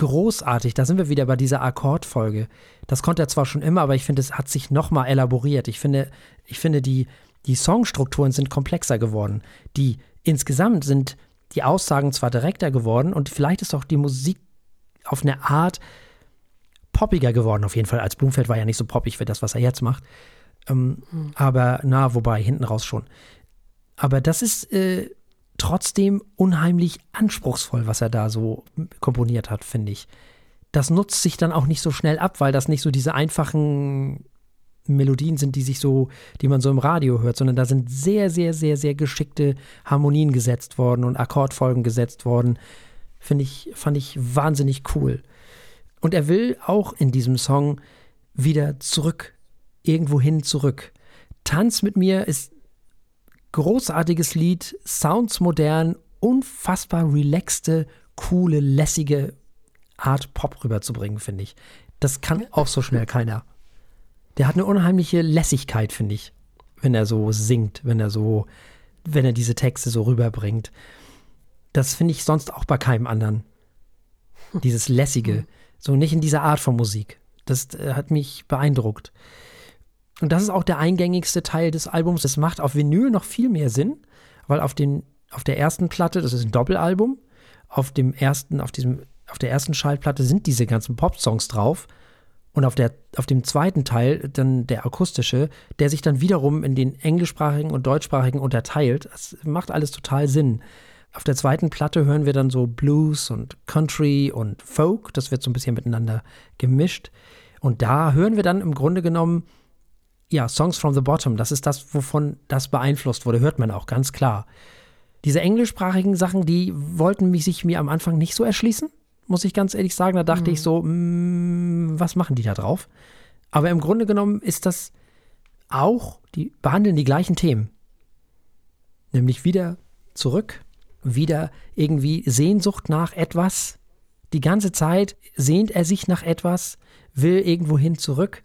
großartig. Da sind wir wieder bei dieser Akkordfolge. Das konnte er zwar schon immer, aber ich finde, es hat sich nochmal elaboriert. Ich finde, ich finde die, die Songstrukturen sind komplexer geworden. Die insgesamt sind die Aussagen zwar direkter geworden und vielleicht ist auch die Musik auf eine Art poppiger geworden, auf jeden Fall. Als Blumfeld war ja nicht so poppig für das, was er jetzt macht. Ähm, mhm. Aber na, wobei, hinten raus schon. Aber das ist äh, trotzdem unheimlich anspruchsvoll, was er da so komponiert hat, finde ich. Das nutzt sich dann auch nicht so schnell ab, weil das nicht so diese einfachen Melodien sind, die sich so, die man so im Radio hört, sondern da sind sehr, sehr, sehr, sehr geschickte Harmonien gesetzt worden und Akkordfolgen gesetzt worden. Finde ich, fand ich wahnsinnig cool. Und er will auch in diesem Song wieder zurück, irgendwohin zurück. Tanz mit mir ist großartiges Lied, Sounds modern, unfassbar relaxte, coole, lässige Art Pop rüberzubringen, finde ich. Das kann auch so schnell keiner. Der hat eine unheimliche Lässigkeit, finde ich, wenn er so singt, wenn er so, wenn er diese Texte so rüberbringt. Das finde ich sonst auch bei keinem anderen. Dieses Lässige. So nicht in dieser Art von Musik. Das äh, hat mich beeindruckt. Und das ist auch der eingängigste Teil des Albums. Das macht auf Vinyl noch viel mehr Sinn, weil auf, den, auf der ersten Platte, das ist ein Doppelalbum, auf dem ersten, auf diesem, auf der ersten Schallplatte sind diese ganzen Pop-Songs drauf. Und auf, der, auf dem zweiten Teil, dann der akustische, der sich dann wiederum in den englischsprachigen und deutschsprachigen unterteilt. Das macht alles total Sinn. Auf der zweiten Platte hören wir dann so Blues und Country und Folk. Das wird so ein bisschen miteinander gemischt. Und da hören wir dann im Grunde genommen ja, Songs from the Bottom, das ist das, wovon das beeinflusst wurde, hört man auch ganz klar. Diese englischsprachigen Sachen, die wollten mich sich mir am Anfang nicht so erschließen, muss ich ganz ehrlich sagen. Da dachte mhm. ich so, mh, mm, was machen die da drauf? Aber im Grunde genommen ist das auch, die behandeln die gleichen Themen. Nämlich wieder zurück, wieder irgendwie Sehnsucht nach etwas. Die ganze Zeit sehnt er sich nach etwas, will irgendwohin zurück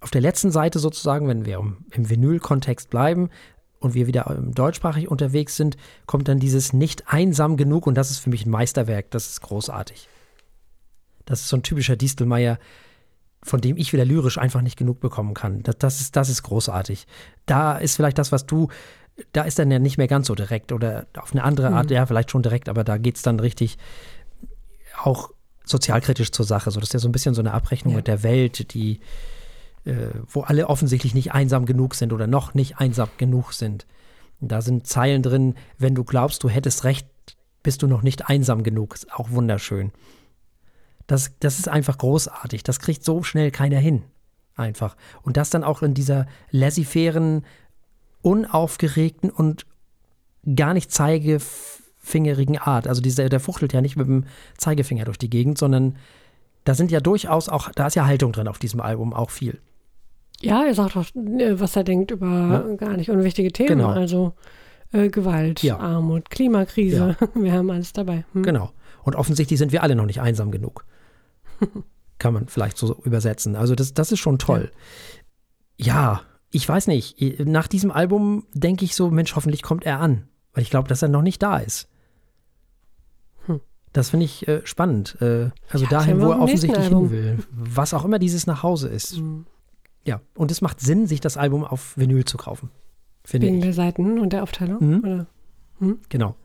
auf der letzten Seite sozusagen, wenn wir im Vinyl-Kontext bleiben und wir wieder deutschsprachig unterwegs sind, kommt dann dieses nicht einsam genug und das ist für mich ein Meisterwerk. Das ist großartig. Das ist so ein typischer Distelmeier, von dem ich wieder lyrisch einfach nicht genug bekommen kann. Das, das, ist, das ist großartig. Da ist vielleicht das, was du, da ist dann ja nicht mehr ganz so direkt oder auf eine andere Art, mhm. ja, vielleicht schon direkt, aber da geht es dann richtig auch sozialkritisch zur Sache. So, das ist ja so ein bisschen so eine Abrechnung ja. mit der Welt, die wo alle offensichtlich nicht einsam genug sind oder noch nicht einsam genug sind. Da sind Zeilen drin, wenn du glaubst, du hättest recht, bist du noch nicht einsam genug. Ist auch wunderschön. Das, das ist einfach großartig. Das kriegt so schnell keiner hin. Einfach. Und das dann auch in dieser laissez-fairen, unaufgeregten und gar nicht zeigefingerigen Art. Also dieser, der fuchtelt ja nicht mit dem Zeigefinger durch die Gegend, sondern da sind ja durchaus auch, da ist ja Haltung drin auf diesem Album, auch viel. Ja, er sagt auch, äh, was er denkt über ja. gar nicht unwichtige Themen. Genau. Also äh, Gewalt, ja. Armut, Klimakrise. Ja. Wir haben alles dabei. Hm? Genau. Und offensichtlich sind wir alle noch nicht einsam genug. Kann man vielleicht so übersetzen. Also das, das ist schon toll. Ja. ich weiß nicht. Nach diesem Album denke ich so, Mensch, hoffentlich kommt er an. Weil ich glaube, dass er noch nicht da ist. Hm. Das finde ich äh, spannend. Äh, also ja, dahin, wo er offensichtlich hin will. Was auch immer dieses Nachhause ist. Mhm. Ja, und es macht Sinn, sich das Album auf Vinyl zu kaufen. Wegen ich. der Seiten und der Aufteilung? Mhm. Mhm. Genau.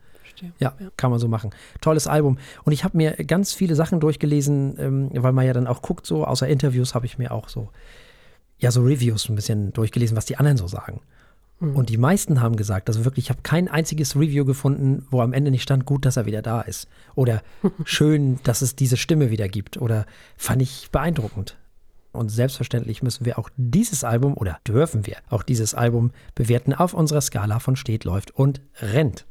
Ja, ja, kann man so machen. Tolles Album. Und ich habe mir ganz viele Sachen durchgelesen, ähm, weil man ja dann auch guckt, so außer Interviews habe ich mir auch so, ja, so Reviews ein bisschen durchgelesen, was die anderen so sagen. Mhm. Und die meisten haben gesagt, also wirklich, ich habe kein einziges Review gefunden, wo am Ende nicht stand, gut, dass er wieder da ist. Oder schön, dass es diese Stimme wieder gibt. Oder fand ich beeindruckend. Und selbstverständlich müssen wir auch dieses Album oder dürfen wir auch dieses Album bewerten auf unserer Skala von steht, läuft und rennt.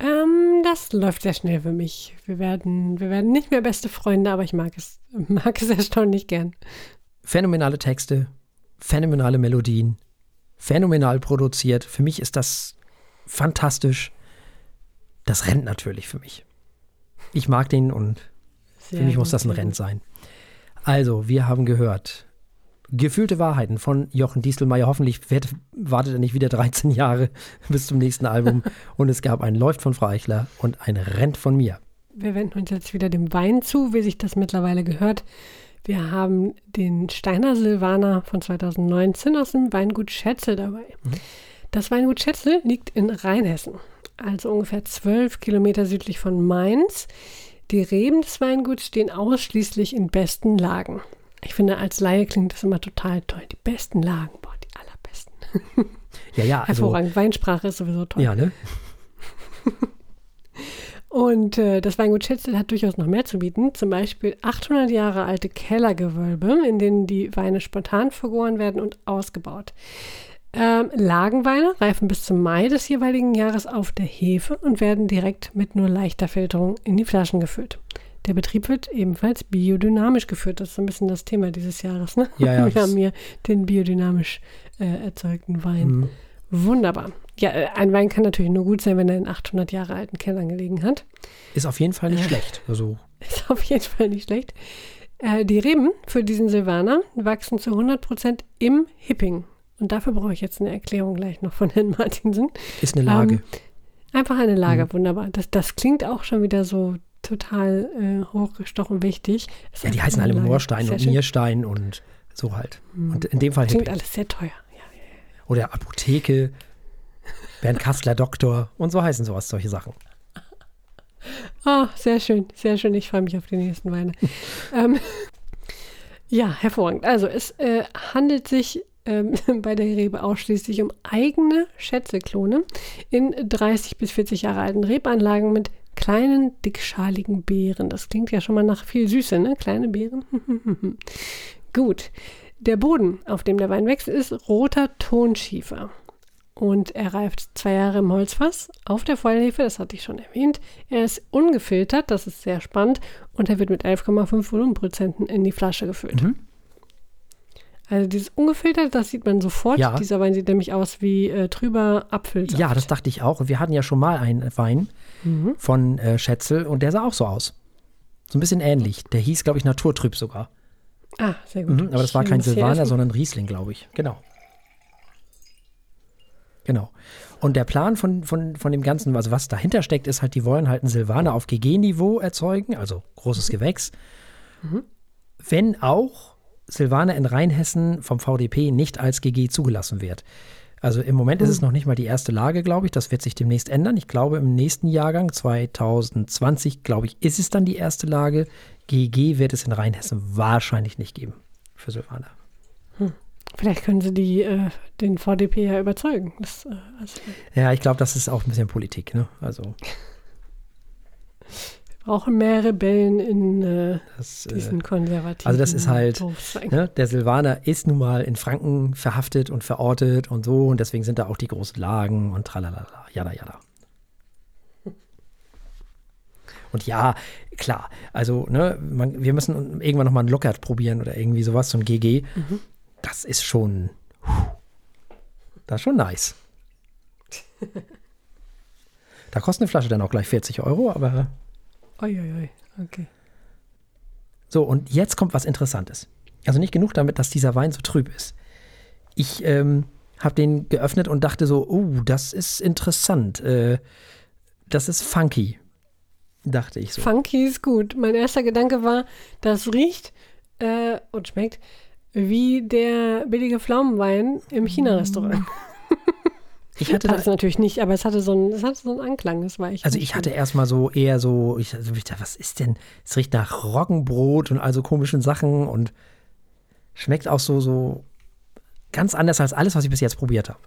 Ähm, das läuft sehr schnell für mich. Wir werden, wir werden nicht mehr beste Freunde, aber ich mag es, mag es erstaunlich gern. Phänomenale Texte, phänomenale Melodien, phänomenal produziert. Für mich ist das fantastisch. Das rennt natürlich für mich. Ich mag den und sehr für mich muss das ein Renn sein. Also, wir haben gehört, Gefühlte Wahrheiten von Jochen Dieselmeier. Hoffentlich wartet er nicht wieder 13 Jahre bis zum nächsten Album. Und es gab ein Läuft von Frau Eichler und ein Rennt von mir. Wir wenden uns jetzt wieder dem Wein zu, wie sich das mittlerweile gehört. Wir haben den Steiner Silvaner von 2019 aus dem Weingut Schätze dabei. Mhm. Das Weingut Schätze liegt in Rheinhessen, also ungefähr 12 Kilometer südlich von Mainz. Die Reben des Weinguts stehen ausschließlich in besten Lagen. Ich finde, als Laie klingt das immer total toll. Die besten Lagen, boah, die allerbesten. Ja, ja. Also, Hervorragend. Weinsprache ist sowieso toll. Ja, ne? Und äh, das Weingut Schätzel hat durchaus noch mehr zu bieten. Zum Beispiel 800 Jahre alte Kellergewölbe, in denen die Weine spontan vergoren werden und ausgebaut. Ähm, Lagenweine reifen bis zum Mai des jeweiligen Jahres auf der Hefe und werden direkt mit nur leichter Filterung in die Flaschen gefüllt. Der Betrieb wird ebenfalls biodynamisch geführt. Das ist ein bisschen das Thema dieses Jahres. Ne? Ja, ja, Wir haben hier den biodynamisch äh, erzeugten Wein. Mhm. Wunderbar. Ja, äh, ein Wein kann natürlich nur gut sein, wenn er in 800 Jahre alten Kellern gelegen hat. Ist auf jeden Fall nicht äh, schlecht. Also. Ist auf jeden Fall nicht schlecht. Äh, die Reben für diesen Silvaner wachsen zu 100 Prozent im Hipping. Und dafür brauche ich jetzt eine Erklärung gleich noch von Herrn Martinsen. Ist eine Lage. Ähm, einfach eine Lage, mhm. wunderbar. Das, das klingt auch schon wieder so total äh, hochgestochen wichtig. Ja, die heißen alle Moorstein und Nierstein und so halt. Mhm. Und in dem Fall Klingt alles sehr teuer. Ja, ja, ja. Oder Apotheke, Bernd Kassler Doktor und so heißen sowas, solche Sachen. Ah, oh, sehr schön, sehr schön. Ich freue mich auf die nächsten Weine. ähm, ja, hervorragend. Also es äh, handelt sich ähm, bei der Rebe ausschließlich um eigene Schätzeklone in 30 bis 40 Jahre alten Rebanlagen mit kleinen, dickschaligen Beeren. Das klingt ja schon mal nach viel Süße, ne? Kleine Beeren. Gut. Der Boden, auf dem der Wein wächst, ist roter Tonschiefer. Und er reift zwei Jahre im Holzfass auf der Vollhefe, das hatte ich schon erwähnt. Er ist ungefiltert, das ist sehr spannend. Und er wird mit 11,5 Volumenprozenten in die Flasche gefüllt. Mhm. Also dieses ungefiltert, das sieht man sofort. Ja. Dieser Wein sieht nämlich aus wie äh, trüber Apfelsaft. Ja, das dachte ich auch. Wir hatten ja schon mal einen Wein mhm. von äh, Schätzel und der sah auch so aus. So ein bisschen ähnlich. Der hieß, glaube ich, Naturtrüb sogar. Ah, sehr gut. Mhm, aber das war kein Silvaner, sondern Riesling, glaube ich. Genau. Genau. Und der Plan von, von, von dem Ganzen, also was dahinter steckt, ist halt, die wollen halt einen Silvaner auf GG-Niveau erzeugen, also großes mhm. Gewächs. Mhm. Wenn auch Silvaner in Rheinhessen vom VDP nicht als GG zugelassen wird. Also im Moment mhm. ist es hm. noch nicht mal die erste Lage, glaube ich. Das wird sich demnächst ändern. Ich glaube, im nächsten Jahrgang 2020, glaube ich, ist es dann die erste Lage. GG wird es in Rheinhessen wahrscheinlich nicht geben für Silvaner. Hm. Vielleicht können sie die, äh, den VDP ja überzeugen. Das, äh, also ja, ich glaube, das ist auch ein bisschen Politik. Ne? Also brauchen mehr Rebellen in äh, das, äh, diesen konservativen Also das ist halt, ne, der Silvaner ist nun mal in Franken verhaftet und verortet und so und deswegen sind da auch die großen Lagen und tralala, jada, jada. Und ja, klar, also ne, man, wir müssen irgendwann nochmal ein Lockert probieren oder irgendwie sowas, so ein GG. Mhm. Das ist schon, das ist schon nice. da kostet eine Flasche dann auch gleich 40 Euro, aber Uiuiui, okay. So, und jetzt kommt was Interessantes. Also nicht genug damit, dass dieser Wein so trüb ist. Ich ähm, habe den geöffnet und dachte so, oh, das ist interessant. Äh, das ist funky, dachte ich so. Funky ist gut. Mein erster Gedanke war, das riecht äh, und schmeckt wie der billige Pflaumenwein im China-Restaurant. Ich hatte das natürlich nicht, aber es hatte so einen, es hatte so einen Anklang, das war ich. Also ich hatte erstmal so eher so, ich, also ich dachte, was ist denn? Es riecht nach Roggenbrot und also komischen Sachen und schmeckt auch so, so ganz anders als alles, was ich bis jetzt probiert habe.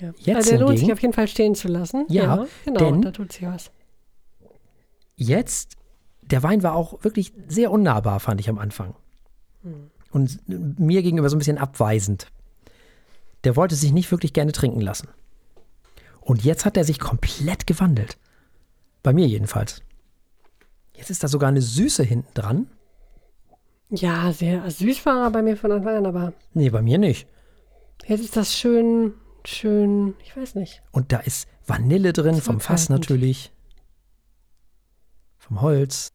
Ja. Jetzt also der lohnt sich auf jeden Fall stehen zu lassen. Ja, ja genau, denn da tut sich was. Jetzt, der Wein war auch wirklich sehr unnahbar, fand ich am Anfang. Hm. Und mir gegenüber so ein bisschen abweisend der wollte sich nicht wirklich gerne trinken lassen. Und jetzt hat er sich komplett gewandelt. Bei mir jedenfalls. Jetzt ist da sogar eine Süße hinten dran. Ja, sehr süß war er bei mir von Anfang an, aber Nee, bei mir nicht. jetzt ist das schön, schön, ich weiß nicht. Und da ist Vanille drin, vom Fass natürlich. Vom Holz.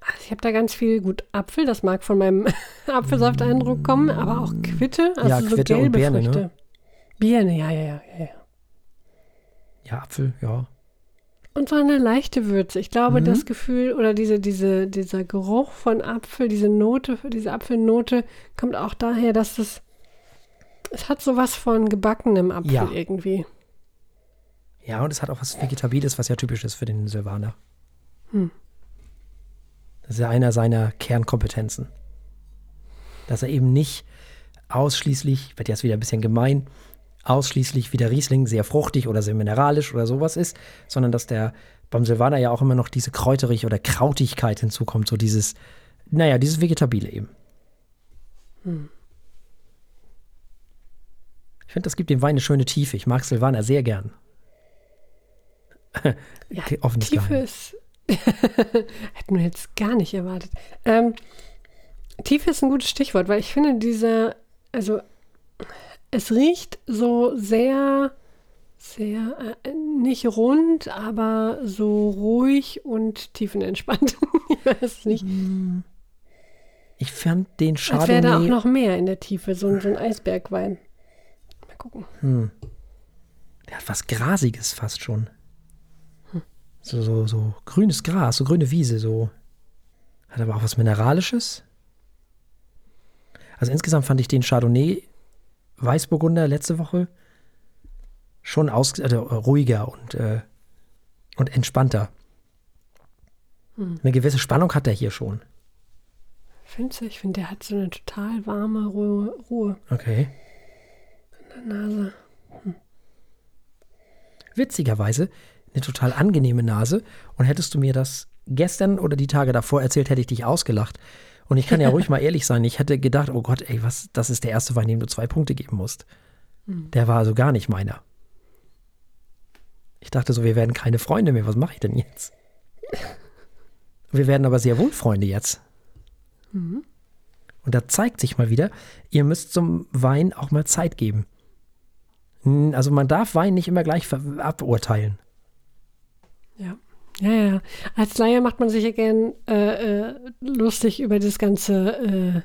Also ich habe da ganz viel, gut, Apfel, das mag von meinem Apfelsaft-Eindruck kommen, aber auch Quitte, also Ja, so Quitte und gelbe Birne, ne? Früchte. Birne, ja, ja, ja, ja, ja. Ja, Apfel, ja. Und so eine leichte Würze. Ich glaube, Mhm. das Gefühl oder diese, diese, dieser Geruch von Apfel, diese Note, diese Apfelnote kommt auch daher, dass es, es hat sowas von gebackenem Apfel Ja. irgendwie. Ja, und es hat auch was Vegetabiles, was ja typisch ist für den Silvaner. Hm. Das ist ja einer seiner Kernkompetenzen. Dass er eben nicht ausschließlich, wird jetzt wieder ein bisschen gemein, ausschließlich wie der Riesling sehr fruchtig oder sehr mineralisch oder sowas ist, sondern dass der beim Silvaner ja auch immer noch diese Kräuterich oder Krautigkeit hinzukommt, so dieses, naja, dieses Vegetabile eben. Ich finde, das gibt dem Wein eine schöne Tiefe. Ich mag Silvaner sehr gern. Ja, Tiefe ist. Hätten wir jetzt gar nicht erwartet. Ähm, Tiefe ist ein gutes Stichwort, weil ich finde, dieser, also es riecht so sehr, sehr, äh, nicht rund, aber so ruhig und tiefenentspannt. ich weiß nicht. Ich fand den Als wäre da auch Chardonnay noch mehr in der Tiefe, so, ein- so ein Eisbergwein. Mal gucken. Hm. Der hat was Grasiges fast schon. So, so, so grünes Gras, so grüne Wiese, so. Hat aber auch was Mineralisches. Also insgesamt fand ich den Chardonnay Weißburgunder letzte Woche schon aus, äh, ruhiger und, äh, und entspannter. Eine gewisse Spannung hat er hier schon. Findest du? Ich finde, der hat so eine total warme Ruhe, Ruhe Okay. in der Nase. witzigerweise eine total angenehme Nase. Und hättest du mir das gestern oder die Tage davor erzählt, hätte ich dich ausgelacht. Und ich kann ja ruhig mal ehrlich sein. Ich hätte gedacht, oh Gott, ey, was, das ist der erste Wein, dem du zwei Punkte geben musst. Der war also gar nicht meiner. Ich dachte so, wir werden keine Freunde mehr. Was mache ich denn jetzt? Wir werden aber sehr wohl Freunde jetzt. Und da zeigt sich mal wieder, ihr müsst zum Wein auch mal Zeit geben. Hm, Also man darf Wein nicht immer gleich aburteilen. Ja. Ja, ja. Als Laie macht man sich ja gern äh, äh, lustig über das ganze, äh,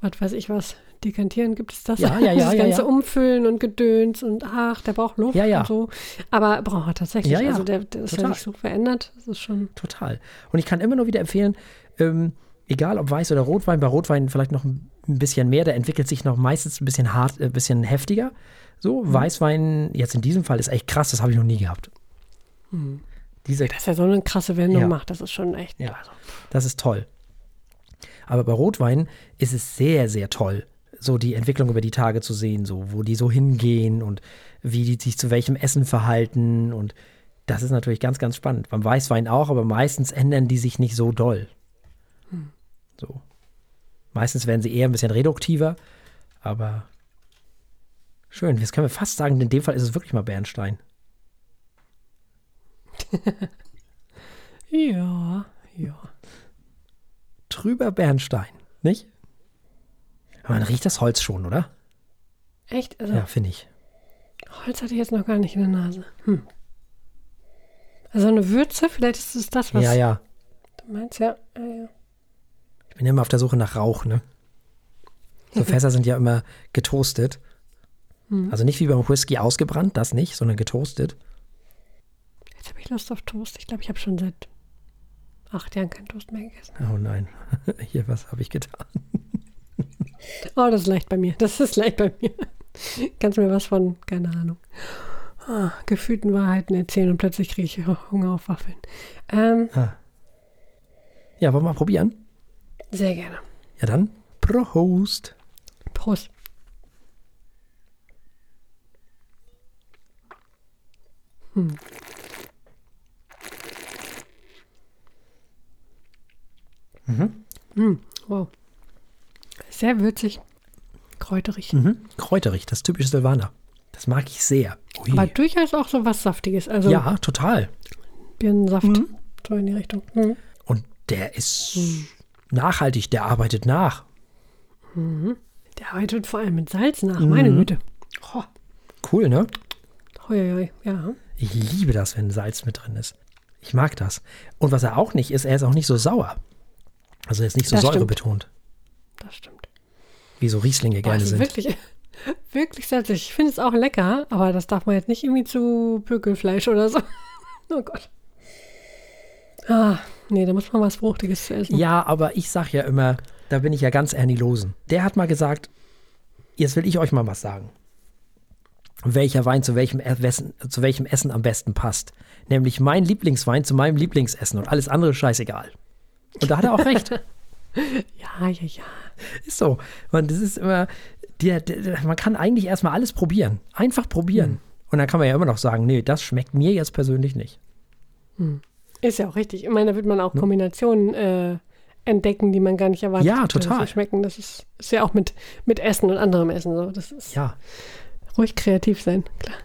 was weiß ich was, Dekantieren gibt es das? Ja, ja, ja, das ja, ganze ja. Umfüllen und Gedöns und ach, der braucht Luft Ja, ja. und so. Aber braucht er tatsächlich. Ja, ja. Also der, der ist ja nicht so verändert. Das ist schon. Total. Und ich kann immer nur wieder empfehlen, ähm, egal ob Weiß oder Rotwein, bei Rotwein vielleicht noch ein bisschen mehr, der entwickelt sich noch meistens ein bisschen hart, ein bisschen heftiger. So, Weißwein, jetzt in diesem Fall ist echt krass, das habe ich noch nie gehabt. Diese, Dass er so eine krasse Wendung Ja. macht, das ist schon echt. ja, das ist toll. Aber bei Rotwein ist es sehr, sehr toll, so die Entwicklung über die Tage zu sehen, so wo die so hingehen und wie die sich zu welchem Essen verhalten und das ist natürlich ganz, ganz spannend. Beim Weißwein auch, aber meistens ändern die sich nicht so doll. So. Meistens werden sie eher ein bisschen reduktiver, aber schön. Jetzt können wir fast sagen, in dem Fall ist es wirklich mal Bernstein. Ja, ja. Trüber Bernstein, nicht? Aber man riecht das Holz schon, oder? Echt? Also Ja, finde ich. Holz hatte ich jetzt noch gar nicht in der Nase. Hm. Also eine Würze, vielleicht ist es das, was Ja, ja. du meinst, ja. ja, ja. Ich bin immer auf der Suche nach Rauch, ne? So Fässer sind ja immer getoastet. Also nicht wie beim Whisky ausgebrannt, das nicht, sondern getoastet. Habe ich Lust auf Toast. Ich glaube, ich habe schon seit acht Jahren keinen Toast mehr gegessen. Oh nein, hier, was habe ich getan? Oh, das ist leicht bei mir. Das ist leicht bei mir. Kannst mir was von, keine Ahnung, ah, gefühlten Wahrheiten erzählen und plötzlich kriege ich Hunger auf Waffeln. Ähm, Ja, wollen wir mal probieren? sehr gerne. Ja dann, Prost. Prost. Hm. Hm, wow. Sehr würzig, kräuterig. Mhm. Kräuterig, das typische Silvaner. Das mag ich sehr. Ui. Aber durchaus auch so was Saftiges. Also ja, total. Birnensaft. Mhm. So in die Richtung. Mhm. Und der ist nachhaltig, der arbeitet nach. Der arbeitet vor allem mit Salz nach, meine Mhm. Güte. Oh, Cool, ne? hoi, ja. Ich liebe das, wenn Salz mit drin ist. Ich mag das. Und was er auch nicht ist, er ist auch nicht so sauer. Also ist nicht so Das stimmt. säurebetont, Das stimmt. wie so Rieslinge gerne sind. wirklich, wirklich salzig. Ich finde es auch lecker, aber das darf man jetzt nicht irgendwie zu Bökelfleisch oder so. Oh Gott. Ah, nee, da muss man was Fruchtiges zu essen. Ja, aber ich sag ja immer, da bin ich ja ganz Ernie Losen. Der hat mal gesagt, jetzt will ich euch mal was sagen. Welcher Wein zu welchem, Essen, zu welchem Essen am besten passt. Nämlich mein Lieblingswein zu meinem Lieblingsessen und alles andere scheißegal. Und da hat er auch recht. Ja, ja, ja. Ist so. Man, das ist immer, der, der, man kann eigentlich erstmal alles probieren. Einfach probieren. Und dann kann man ja immer noch sagen, nee, das schmeckt mir jetzt persönlich nicht. Ist ja auch richtig. Ich meine, da wird man auch Kombinationen äh, entdecken, die man gar nicht erwartet Ja, dass total. sie schmecken. Das ist, ist ja auch mit, mit Essen und anderem Essen so. Das ist Ja, ruhig kreativ sein, klar.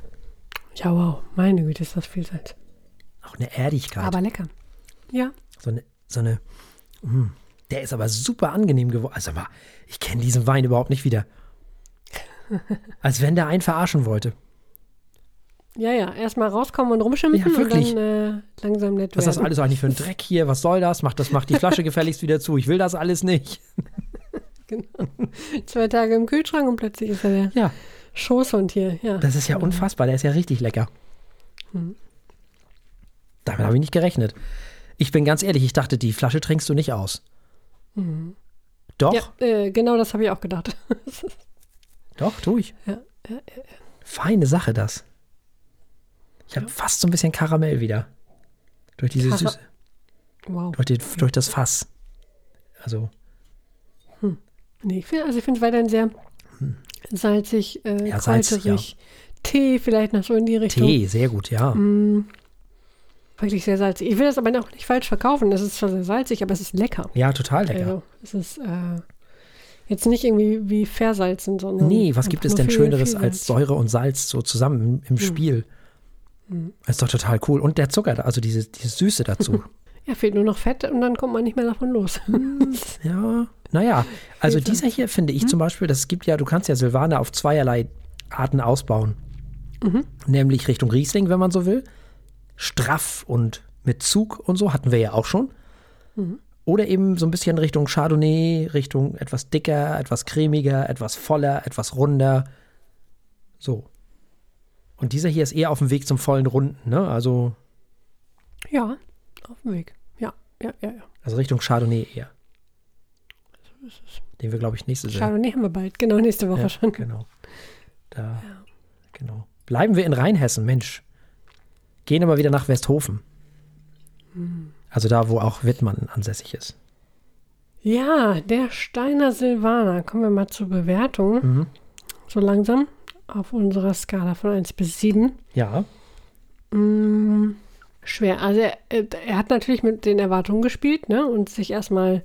Ja, wow. Meine Güte, ist das viel Salz. auch eine Erdigkeit. Aber lecker. Ja. so eine, so eine, mm, der ist aber super angenehm geworden. Also mal, ich kenne diesen Wein überhaupt nicht wieder. Als wenn der einen verarschen wollte. Ja, ja. Erstmal rauskommen und rumschimpfen Ja, wirklich. und dann äh, langsam nett Was ist das werden. alles eigentlich für ein Dreck hier? Was soll das? Macht das, macht die Flasche gefälligst wieder zu. Ich will das alles nicht. Genau. Zwei Tage im Kühlschrank und plötzlich ist er der Ja, Schoßhund hier. Ja. das ist ja unfassbar. Der ist ja richtig lecker. Hm. Damit habe ich nicht gerechnet. Ich bin ganz ehrlich, ich dachte, die Flasche trinkst du nicht aus. Doch, ja, äh, genau das habe ich auch gedacht. doch, tu ich. Ja, ja, Feine Sache, das. Ich habe fast so ein bisschen Karamell wieder. Durch diese Kara- Süße. wow. Durch, den, durch das Fass. Also, Nee, ich finde also ich finde es weiterhin sehr salzig, äh, Hm. Ja, salzig, kräuterig. Tee vielleicht noch so in die Richtung. Tee, sehr gut, ja. Mm, wirklich sehr salzig. Ich will das aber auch nicht falsch verkaufen. Es ist zwar sehr salzig, aber es ist lecker. Ja, total lecker. Also, es ist äh, jetzt nicht irgendwie wie versalzen, sondern. Nee, was gibt es denn viel- Schöneres viel als. Säure und Salz so zusammen im, im Spiel? Das ist doch total cool. Und der Zucker, also diese, diese Süße dazu. Ja, fehlt nur noch Fett und dann kommt man nicht mehr davon los. ja, naja. Also dieser hier finde ich zum Beispiel, das gibt ja, du kannst ja Silvaner auf zweierlei Arten ausbauen. Nämlich Richtung Riesling, wenn man so will. Straff und mit Zug und so, hatten wir ja auch schon. Oder eben so ein bisschen Richtung Chardonnay, Richtung etwas dicker, etwas cremiger, etwas voller, etwas runder. So. Und dieser hier ist eher auf dem Weg zum vollen Runden, ne? Also, ja, auf dem Weg. Ja, ja, ja, ja. also Richtung Chardonnay eher. Den wir, glaube ich, nächste Saison. Chardonnay haben wir bald. Genau, nächste Woche Ja, schon. genau. Da, genau. Bleiben wir in Rheinhessen, Mensch. Gehen aber wieder nach Westhofen. Hm. Also da, wo auch Wittmann ansässig ist. Ja, der Steiner Silvaner. Kommen wir mal zur Bewertung. Mhm. So langsam. Auf unserer Skala von 1 bis 7. Ja, Mm, schwer. Also er, er hat natürlich mit den Erwartungen gespielt ne? und sich erstmal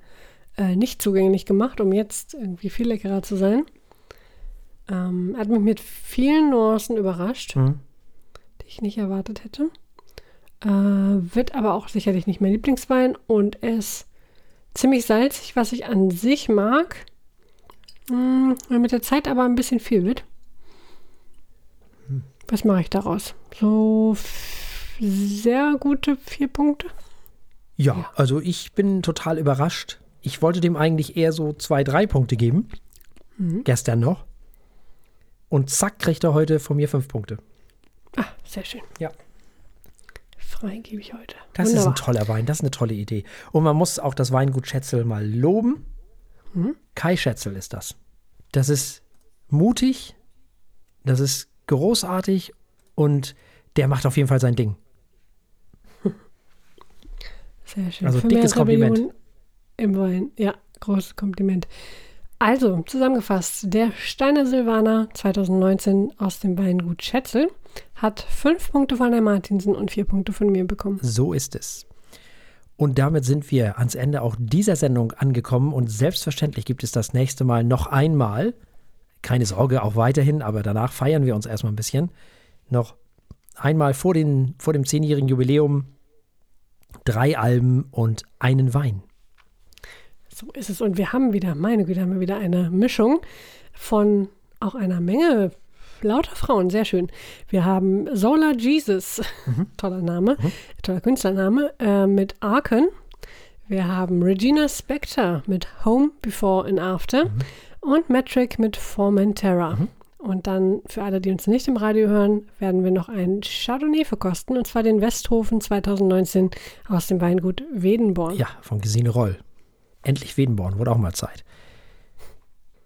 äh, nicht zugänglich gemacht, um jetzt irgendwie viel leckerer zu sein. Ähm, er hat mich mit vielen Nuancen überrascht, Mhm. Ich nicht erwartet hätte. Äh, wird aber auch sicherlich nicht mein Lieblingswein und ist ziemlich salzig, was ich an sich mag. Mm, mit der Zeit aber ein bisschen viel wird. Was mache ich daraus? So sehr gute vier Punkte. Ja, also ich bin total überrascht. Ich wollte dem eigentlich eher so zwei, drei Punkte geben. Mhm. Gestern noch. Und zack, kriegt er heute von mir fünf Punkte. Ah, sehr schön. Ja. Frei gebe ich heute. Das ist ein Wunderbar. toller Wein, das ist eine tolle Idee. Und man muss auch das Weingut Schätzel mal loben. Mhm. Kai Schätzel ist das. Das ist mutig, das ist großartig und der macht auf jeden Fall sein Ding. Sehr schön. Also Für dickes Kompliment. Rebellion Im Wein. Ja, großes Kompliment. Also, zusammengefasst, der Steiner Silvaner 2019 aus dem Weingut Schätzel hat fünf Punkte von der Martinsen und vier Punkte von mir bekommen. So ist es. Und damit sind wir ans Ende auch dieser Sendung angekommen und selbstverständlich gibt es das nächste Mal noch einmal, keine Sorge, auch weiterhin, aber danach feiern wir uns erstmal ein bisschen, noch einmal vor, den, vor dem zehnjährigen Jubiläum drei Alben und einen Wein. So ist es. Und wir haben wieder, meine Güte, haben wir wieder eine Mischung von auch einer Menge lauter Frauen. Sehr schön. Wir haben Solar Jesus, mhm. toller Name, mhm. toller Künstlername, äh, mit Arken. Wir haben Regina Spector mit Home Before and After mhm. und Metric mit Formentera. Mhm. Und dann für alle, die uns nicht im Radio hören, werden wir noch ein Chardonnay verkosten, und zwar den Westhofen 2019 aus dem Weingut Wedenborn. Ja, von Gesine Roll. Endlich Wedenborn, wurde auch mal Zeit.